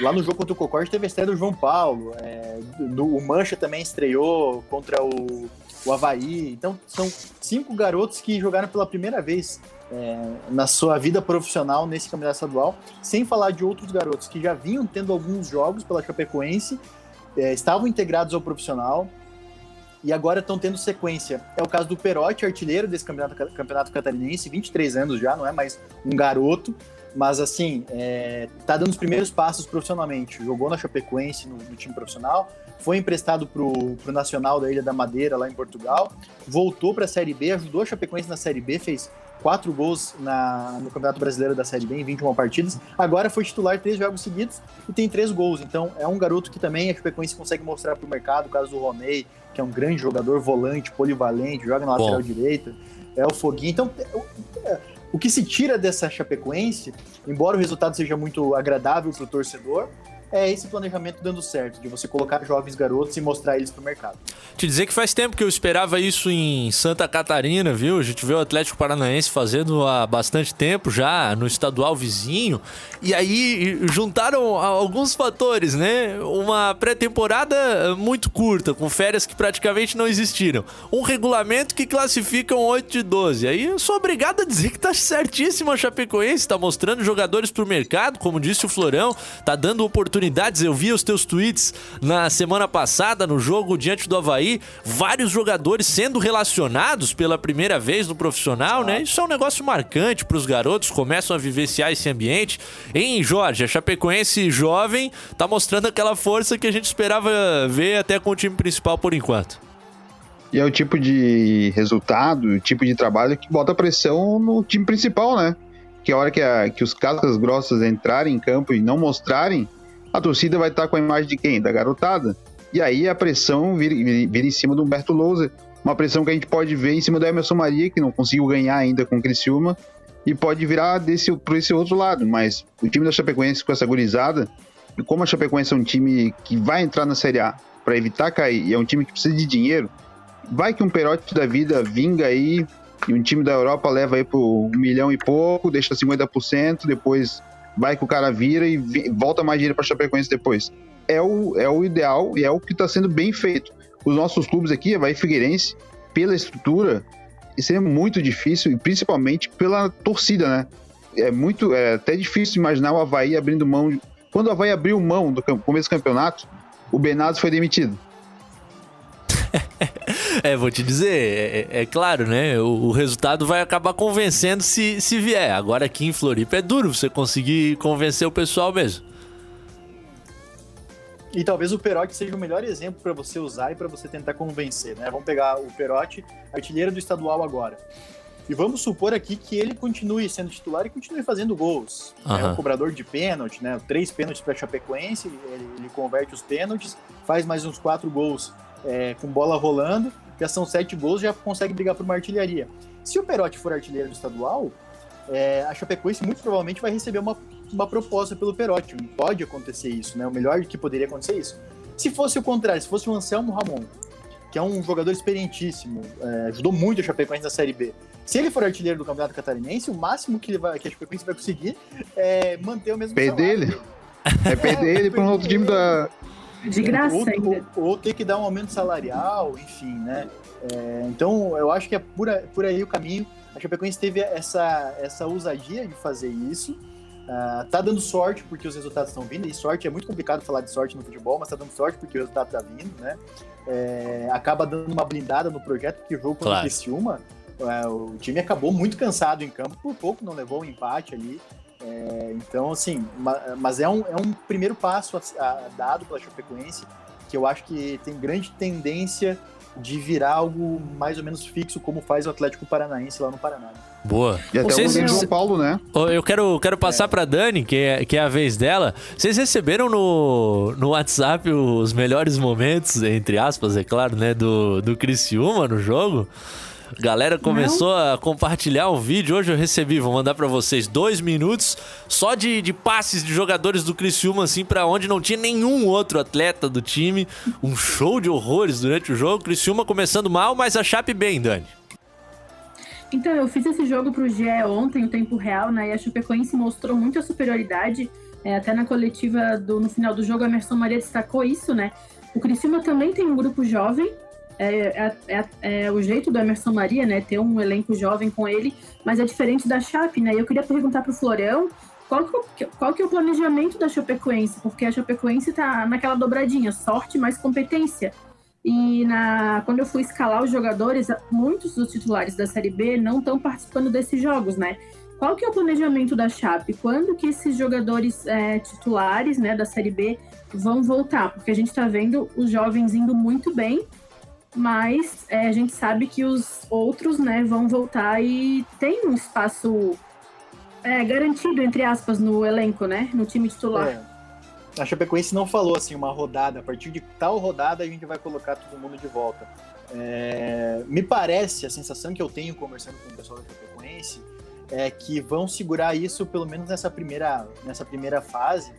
Lá no jogo contra o Concorde teve a estreia do João Paulo. É, o Mancha também estreou contra o, o Havaí. Então, são cinco garotos que jogaram pela primeira vez é, na sua vida profissional nesse campeonato estadual, sem falar de outros garotos que já vinham tendo alguns jogos pela Chapecoense, é, estavam integrados ao profissional. e agora estão tendo sequência. É o caso do Perotti, artilheiro desse campeonato, campeonato catarinense, 23 anos já, não é mais um garoto, mas assim, é, tá dando os primeiros passos profissionalmente. Jogou na Chapecoense no, no time profissional, foi emprestado pro, pro Nacional da Ilha da Madeira, lá em Portugal, voltou para a Série B, ajudou a Chapecoense na Série B, fez quatro gols na, no Campeonato Brasileiro da Série B em 21 partidas. Agora foi titular três jogos seguidos e tem três gols. Então é um garoto que também a Chapecoense consegue mostrar para o mercado. O caso do Roney, que é um grande jogador, volante, polivalente, joga na lateral direita. É o Foguinho. Então o que se tira dessa Chapecoense, embora o resultado seja muito agradável para o torcedor, é esse planejamento dando certo, de você colocar jovens garotos e mostrar eles pro mercado. Te dizer que faz tempo que eu esperava isso em Santa Catarina, viu? A gente vê o Atlético Paranaense fazendo há bastante tempo já no estadual vizinho. E aí juntaram alguns fatores, né? Uma pré-temporada muito curta, com férias que praticamente não existiram. Um regulamento que classifica um 8 de 12. Aí eu sou obrigado a dizer que tá certíssimo a Chapecoense, tá mostrando jogadores pro mercado, como disse o Florão, tá dando oportunidade oportunidades. Eu vi os teus tweets na semana passada, no jogo diante do Havaí, vários jogadores sendo relacionados pela primeira vez no profissional, né? Isso é um negócio marcante para os garotos, começam a vivenciar esse ambiente. Em Jorge, a Chapecoense jovem tá mostrando aquela força que a gente esperava ver até com o time principal por enquanto. E é o tipo de resultado, o tipo de trabalho que bota pressão no time principal, né? Que a hora que, a, que os cascas grossas entrarem em campo e não mostrarem, a torcida vai estar com a imagem de quem? Da garotada. E aí a pressão vira, vira em cima do Humberto Louser. Uma pressão que a gente pode ver em cima do Emerson Maria, que não conseguiu ganhar ainda com o Criciúma, e pode virar desse, por esse outro lado. Mas o time da Chapecoense com essa gurizada, e como a Chapecoense é um time que vai entrar na Série A para evitar cair, e é um time que precisa de dinheiro, vai que um perote da vida vinga aí, e um time da Europa leva aí por um milhão e pouco, deixa 50%, depois vai que o cara vira e volta mais dinheiro para Chapecoense depois. É o, é o ideal e é o que está sendo bem feito. Os nossos clubes aqui, vai Figueirense, pela estrutura, isso é muito difícil, e principalmente pela torcida, né? É muito, é até difícil imaginar o Havaí abrindo mão. Quando o Havaí abriu mão do começo do campeonato, o Benados foi demitido. é, vou te dizer, é, é, é claro, né? O, o, resultado vai acabar convencendo se, se vier. Agora aqui em Floripa é duro você conseguir convencer o pessoal mesmo. E talvez o Perotti seja o melhor exemplo para você usar e para você tentar convencer, né? Vamos pegar o Perotti, artilheiro do estadual agora. E vamos supor aqui que ele continue sendo titular e continue fazendo gols. Uhum. É um cobrador de pênalti, né? Três pênaltis para Chapecoense, ele, ele converte os pênaltis, faz mais uns quatro gols é, com bola rolando, já são sete gols, já consegue brigar por uma artilharia. Se o Perotti for artilheiro do estadual, é, a Chapecoense muito provavelmente vai receber uma, uma proposta pelo Perotti. Pode acontecer isso, né? O melhor que poderia acontecer é isso. Se fosse o contrário, se fosse o Anselmo Ramon, que é um jogador experientíssimo, é, ajudou muito a Chapecoense na Série B. Se ele for artilheiro do Campeonato Catarinense, o máximo que, ele vai, que a Chapecoense vai conseguir é manter o mesmo perder. Ele. É perder ele para um outro time da, de graça ou, ainda. Ou, ou, ter que dar um aumento salarial, enfim, né? É, então, eu acho que é por, por aí o caminho. A Chapecoense teve essa, essa ousadia de fazer isso. Uh, tá dando sorte porque os resultados estão vindo, e sorte é muito complicado falar de sorte no futebol, mas tá dando sorte porque o resultado tá vindo, né? É, acaba dando uma blindada no projeto, porque o jogo contra claro. o Criciúma, é, o time acabou muito cansado em campo, por pouco não levou o um empate ali. É, então, assim, mas é um, é um primeiro passo a, a, dado pela Chapecoense que eu acho que tem grande tendência de virar algo mais ou menos fixo, como faz o Atlético Paranaense lá no Paraná. Boa. E até Vocês... o São Paulo, né? Eu quero, quero passar é. para Dani, que é, que é a vez dela. Vocês receberam no, no WhatsApp os melhores momentos, entre aspas, é claro, né, do, do Criciúma no jogo? Galera começou Não. a compartilhar o vídeo. Hoje eu recebi, vou mandar para vocês dois minutos só de, de passes de jogadores do Criciúma, assim, para onde não tinha nenhum outro atleta do time. Um show de horrores durante o jogo. Criciúma começando mal, mas a Chape bem, Dani. Então, eu fiz esse jogo pro GE ontem, o tempo real, né? E a Chapecoense mostrou muita superioridade. É, até na coletiva do, no final do jogo, a Emerson Maria destacou isso, né? O Criciúma também tem um grupo jovem, é, é, é, é, o jeito do Emerson Maria, né? Ter um elenco jovem com ele, mas é diferente da Chape, né? Eu queria perguntar para o Florão qual que, qual que é o planejamento da Chapecoense, porque a Chapecoense tá naquela dobradinha, sorte mais competência. E na, quando eu fui escalar os jogadores, muitos dos titulares da Série B não estão participando desses jogos, né? Qual que é o planejamento da Chape? Quando que esses jogadores é, titulares né, da Série B vão voltar? Porque a gente está vendo os jovens indo muito bem, mas é, a gente sabe que os outros né, vão voltar e tem um espaço é, garantido, entre aspas, no elenco, né? No time titular. É. A Chapecoense não falou assim uma rodada, a partir de tal rodada a gente vai colocar todo mundo de volta. É, me parece, a sensação que eu tenho conversando com o pessoal da Chapecoense é que vão segurar isso pelo menos nessa primeira, nessa primeira fase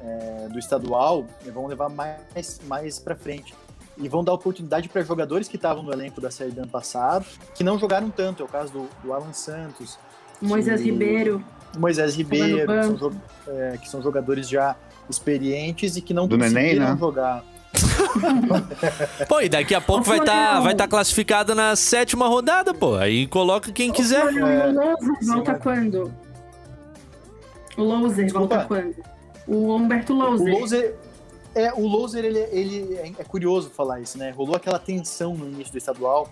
é, do estadual e vão levar mais, mais para frente. E vão dar oportunidade para jogadores que estavam no elenco da série do ano passado, que não jogaram tanto. É o caso do, do Alan Santos. Moisés que, Ribeiro. Moisés Ribeiro, que são, é, que são, jogadores já experientes e que não do conseguiram Neném, né? jogar. pô, e daqui a pouco vai estar tá, vai tá classificada na sétima rodada, pô. Aí coloca quem quiser. O Louser volta quando? O Louser volta quando? O Humberto Louser. O Louser, é, o Louser ele, ele é, é curioso falar isso, né? Rolou aquela tensão no início do estadual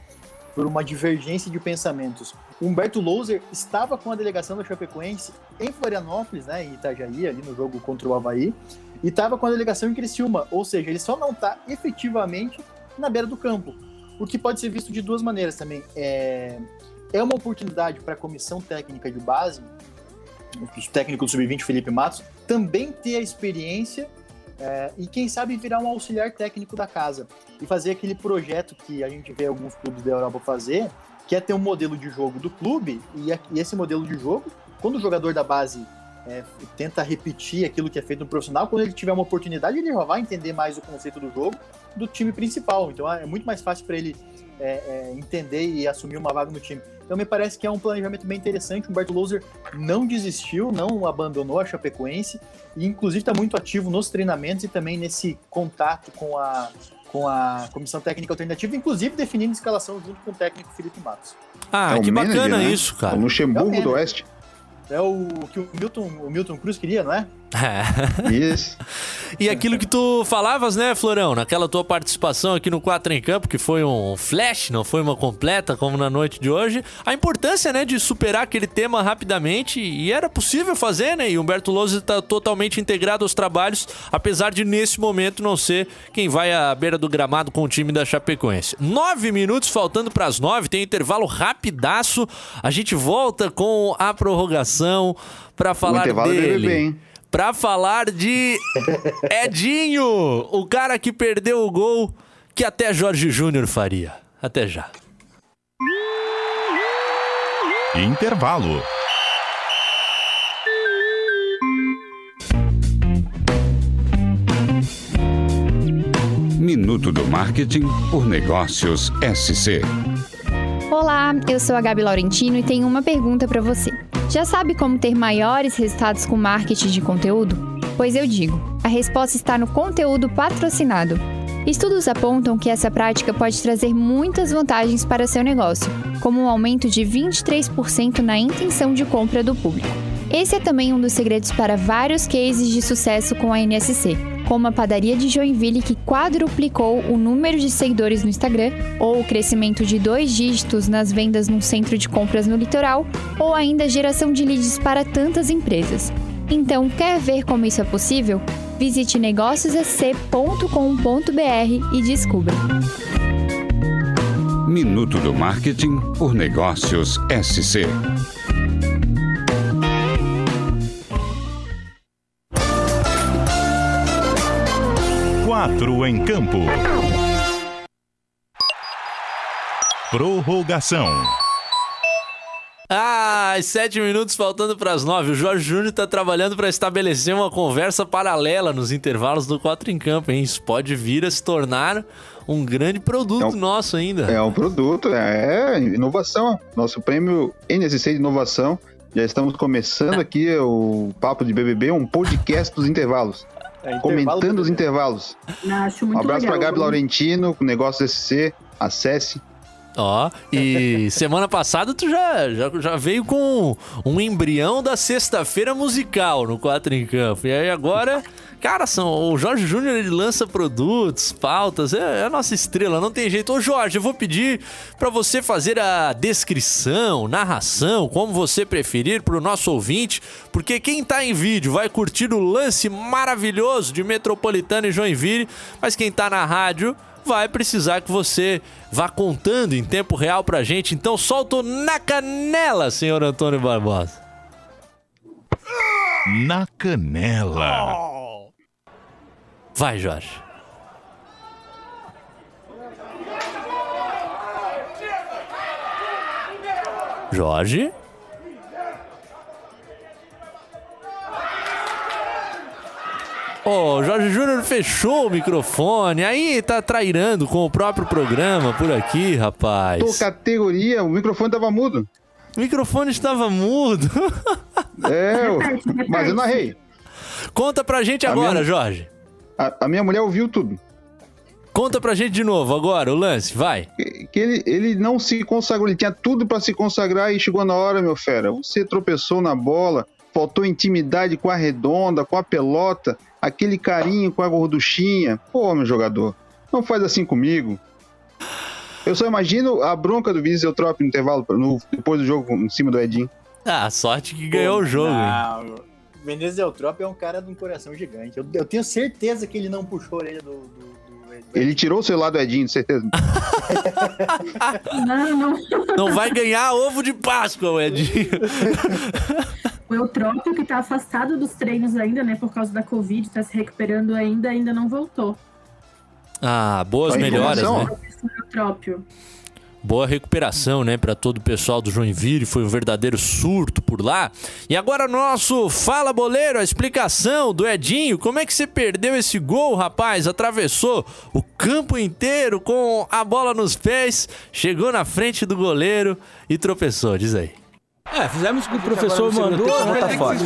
por uma divergência de pensamentos. Humberto Louser estava com a delegação da Chapecoense em Florianópolis, né, em Itajaí, ali no jogo contra o Havaí, e estava com a delegação em Criciúma, ou seja, ele só não está efetivamente na beira do campo, o que pode ser visto de duas maneiras também. É, é uma oportunidade para a comissão técnica de base, o técnico do Sub-20, Felipe Matos, também ter a experiência é, e quem sabe virar um auxiliar técnico da casa e fazer aquele projeto que a gente vê alguns clubes da Europa fazer, que é ter um modelo de jogo do clube e, e esse modelo de jogo, quando o jogador da base é, tenta repetir aquilo que é feito no profissional, quando ele tiver uma oportunidade, ele já vai entender mais o conceito do jogo do time principal. Então é muito mais fácil para ele é, é, entender e assumir uma vaga no time. Então me parece que é um planejamento bem interessante. O Humberto Loser não desistiu, não abandonou a Chapecoense e inclusive está muito ativo nos treinamentos e também nesse contato com a, com a comissão técnica alternativa, inclusive definindo escalação junto com o técnico Felipe Matos. Ah, É que manager, bacana né? isso, cara. É o Luxemburgo É do. Oeste. É o que o Milton, o Milton Cruz queria, não é? Isso. E aquilo que tu falavas, né, Florão, naquela tua participação aqui no 4 em Campo, que foi um flash, não foi uma completa, como na noite de hoje, a importância, né, de superar aquele tema rapidamente, e era possível fazer, né, e Humberto Lousa está totalmente integrado aos trabalhos, apesar de nesse momento não ser quem vai à beira do gramado com o time da Chapecoense. Nove minutos faltando para as nove, tem intervalo rapidaço, a gente volta com a prorrogação para falar intervalo é dele. BBB, hein? Pra falar de Edinho, o cara que perdeu o gol que até Jorge Júnior faria. Até já. Intervalo. Minuto do Marketing por Negócios SC. Olá, eu sou a Gabi Laurentino e tenho uma pergunta para você. Já sabe como ter maiores resultados com marketing de conteúdo? Pois eu digo, a resposta está no conteúdo patrocinado. Estudos apontam que essa prática pode trazer muitas vantagens para seu negócio, como um aumento de 23% na intenção de compra do público. Esse é também um dos segredos para vários cases de sucesso com a NSC, como a padaria de Joinville que quadruplicou o número de seguidores no Instagram, ou o crescimento de dois dígitos nas vendas num centro de compras no litoral, ou ainda a geração de leads para tantas empresas. Então, quer ver como isso é possível? Visite negóciossc.com.br e descubra. Minuto do Marketing por Negócios SC. Quatro em campo. Prorrogação. Ah, sete minutos faltando para as nove. O Jorge Júnior está trabalhando para estabelecer uma conversa paralela nos intervalos do 4 em Campo, hein? Isso pode vir a se tornar um grande produto É um- nosso ainda. É um produto, é inovação. Nosso prêmio NSC de inovação. Já estamos começando aqui o Papo de BBB, um podcast dos intervalos. É, intervalo Comentando do- os intervalos. Acho Um muito abraço legal. para Gabi Laurentino, com Negócios SC. Acesse. Ó, e semana passada tu já, já, já veio com um embrião da sexta-feira musical no 4 em Campo. E aí agora Cara, são, o Jorge Júnior ele lança produtos, pautas, é, é a nossa estrela, não tem jeito. Ô Jorge, eu vou pedir para você fazer a descrição, narração, como você preferir pro nosso ouvinte, porque quem tá em vídeo vai curtir o lance maravilhoso de Metropolitano e Joinville, mas quem tá na rádio vai precisar que você vá contando em tempo real pra gente. Então solta na canela, senhor Antônio Barbosa. Na canela. Vai, Jorge. Jorge? Ô, oh, Jorge Júnior fechou o microfone, aí tá trairando com o próprio programa por aqui, rapaz. Tô categoria, o microfone tava mudo. O microfone estava mudo. é, mas eu narrei. Conta pra gente agora, Jorge. A, a, minha mulher ouviu tudo. Conta pra gente de novo agora, o lance, vai. Que, que ele, ele não se consagrou, ele tinha tudo para se consagrar e chegou na hora, meu fera. Você tropeçou na bola, faltou intimidade com a redonda, com a pelota, aquele carinho com a gorduchinha. Pô, meu jogador, não faz assim comigo. Eu só imagino a bronca do Vinícius Trop no intervalo, no, depois do jogo, em cima do Edinho. Ah, sorte que ganhou Pô, o jogo. Não, Vinícius Eutrop é um cara de um coração gigante. Eu, eu, tenho certeza que ele não puxou a orelha do, do. Ele tirou o celular do Edinho, certeza. não, não. Não vai ganhar ovo de Páscoa, o Edinho. O Eutrópio, que tá afastado dos treinos ainda, né, por causa da Covid, tá se recuperando ainda, ainda não voltou. Ah, boas melhoras, né? Eutrópio. Boa recuperação, né, para todo o pessoal do Joinville, foi um verdadeiro surto por lá. E agora nosso Fala Boleiro, a explicação do Edinho, como é que você perdeu esse gol, rapaz? Atravessou o campo inteiro com a bola nos pés, chegou na frente do goleiro e tropeçou, diz aí. É, fizemos o que o professor mandou, né? Tá forte.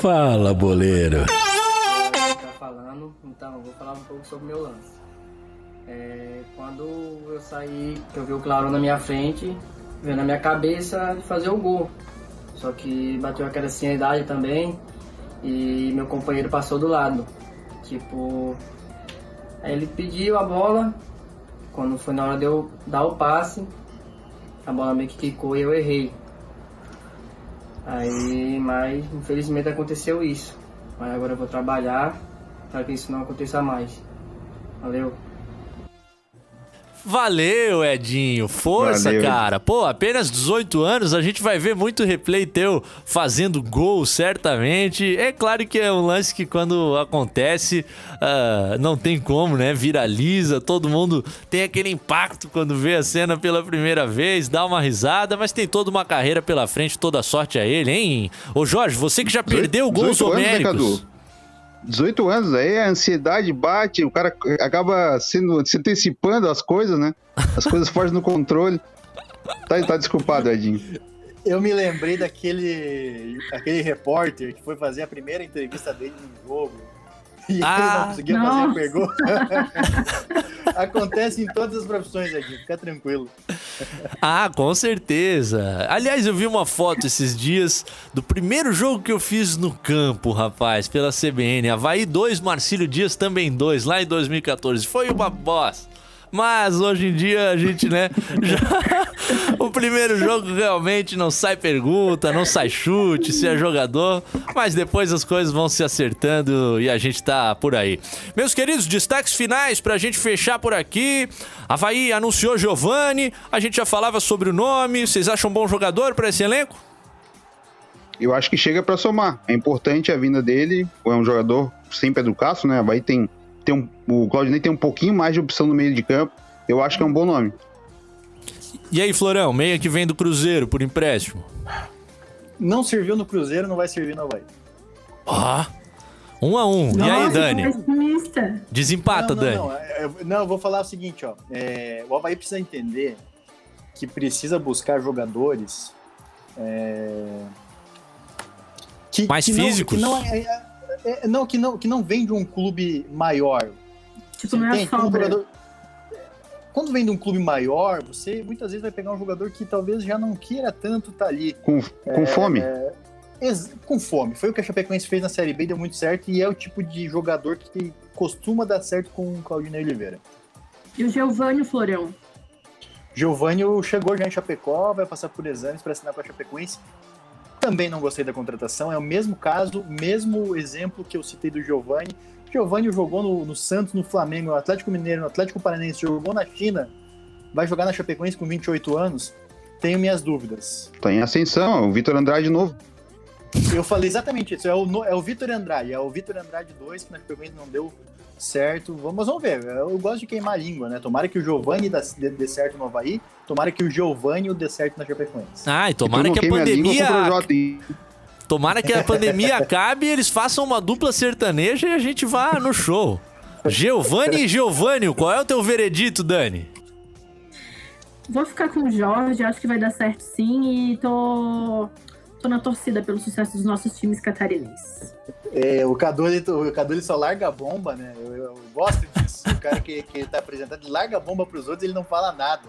Fala, boleiro. Tá falando, então, vou falar um pouco sobre o meu lance. É, quando eu saí, eu vi o Claro na minha frente, veio na minha cabeça fazer o gol. Só que bateu aquela ansiedade também e meu companheiro passou do lado. Tipo, aí ele pediu a bola, quando foi na hora de eu dar o passe, a bola meio que quicou e eu errei. Aí, mas infelizmente aconteceu isso. Mas agora eu vou trabalhar para que isso não aconteça mais. Valeu. Valeu, Edinho. Força, Valeu. cara. Pô, apenas 18 anos, a gente vai ver muito replay teu fazendo gol, certamente. É claro que é um lance que quando acontece, uh, não tem como, né? Viraliza, todo mundo tem aquele impacto quando vê a cena pela primeira vez, dá uma risada, mas tem toda uma carreira pela frente, toda sorte a ele, hein? Ô Jorge, você que já perdeu gols né, homéricos. Né, 18 anos, aí a ansiedade bate, o cara acaba sendo, se antecipando as coisas, né? As coisas fogem no controle. Tá, tá desculpado, Edinho. Eu me lembrei daquele aquele repórter que foi fazer a primeira entrevista dele no jogo e ah, ele não conseguia nossa. fazer a pergunta. Acontece em todas as profissões aqui, fica tranquilo. Ah, com certeza. Aliás, eu vi uma foto esses dias do primeiro jogo que eu fiz no campo, rapaz, pela CBN. Havaí 2, Marcílio Dias também 2, lá em 2014. Foi uma bosta. Mas hoje em dia a gente, né? Já... o primeiro jogo realmente não sai pergunta, não sai chute, se é jogador. Mas depois as coisas vão se acertando e a gente tá por aí. Meus queridos, destaques finais pra gente fechar por aqui. Havaí anunciou Giovani, a gente já falava sobre o nome. Vocês acham um bom jogador para esse elenco? Eu acho que chega para somar. É importante a vinda dele. É um jogador sem Pedro Castro, né? Havaí tem tem um, o Claudinei tem um pouquinho mais de opção no meio de campo. Eu acho que é um bom nome. E aí, Florão, meia que vem do Cruzeiro por empréstimo? Não serviu no Cruzeiro, não vai servir no Havaí. Ah, um a um. Nossa, e aí, Dani? Desempata, não, não, Dani. Não, é, eu, não, eu vou falar o seguinte, ó. É, o Havaí precisa entender que precisa buscar jogadores é, que, mais que físicos. Não, que não é, é não, que não, que não vem de um clube maior. Tipo, não é jogador... Quando vem de um clube maior, você muitas vezes vai pegar um jogador que talvez já não queira tanto estar tá ali. Com, com é, fome? É, com fome. Foi o que a Chapecoense fez na Série B, deu muito certo, e é o tipo de jogador que costuma dar certo com o Claudinei Oliveira. E o Giovanni Florão? Giovanni chegou já em Chapecó, vai passar por exames para assinar com a Chapecoense. Também não gostei da contratação, é o mesmo caso, mesmo exemplo que eu citei do Giovanni. Giovanni jogou no, no Santos, no Flamengo, no Atlético Mineiro, no Atlético Paranense, jogou na China, vai jogar na Chapecoense com 28 anos. Tenho minhas dúvidas. Tá em ascensão, o Vitor Andrade novo. Eu falei exatamente isso. É o, é o Vitor Andrade. É o Vitor Andrade 2, que na Chapecoense não deu certo. Vamos, vamos ver. Eu gosto de queimar a língua, né? Tomara que o Giovanni dê, dê certo no Havaí. Tomara que o Giovanni dê certo na Chapecoense. Ah, e tomara que a pandemia... Tomara que a pandemia acabe e eles façam uma dupla sertaneja e a gente vá no show. Giovanni e Giovanni, qual é o teu veredito, Dani? Vou ficar com o Jorge, acho que vai dar certo sim e tô, tô na torcida pelo sucesso dos nossos times catarinenses. É, o Cadu, ele, o Cadu ele só larga a bomba, né? Eu, eu, eu gosto disso. o cara que, que tá apresentando, ele larga a bomba pros outros e ele não fala nada.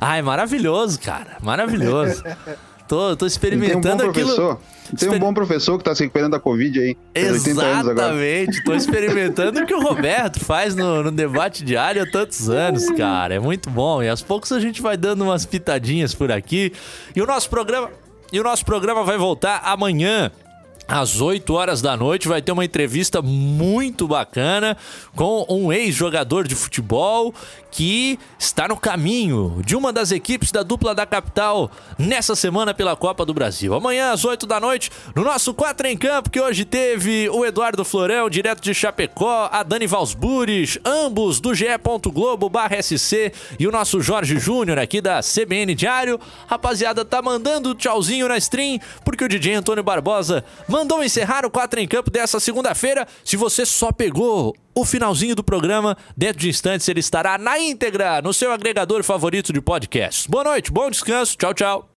Ai, maravilhoso, cara. Maravilhoso. tô, tô experimentando tem um bom aquilo. Professor. Tem um bom professor que tá se recuperando da Covid aí. Exatamente. Tô experimentando o que o Roberto faz no, no, debate diário há tantos anos, cara. É muito bom. E aos poucos a gente vai dando umas pitadinhas por aqui. E o nosso programa. E o nosso programa vai voltar amanhã às 8 horas da noite vai ter uma entrevista muito bacana com um ex-jogador de futebol que está no caminho de uma das equipes da dupla da capital nessa semana pela Copa do Brasil. Amanhã às 8 da noite, no nosso 4 em Campo, que hoje teve o Eduardo Florão, direto de Chapecó, a Dani Valsburis, ambos do GE. Globo SC e o nosso Jorge Júnior aqui da CBN Diário. Rapaziada, tá mandando tchauzinho na stream, porque o DJ Antônio Barbosa mandou encerrar o 4 em Campo dessa segunda-feira. Se você só pegou o finalzinho do programa, dentro de instantes ele estará na íntegra no seu agregador favorito de podcasts. Boa noite, bom descanso, tchau, tchau.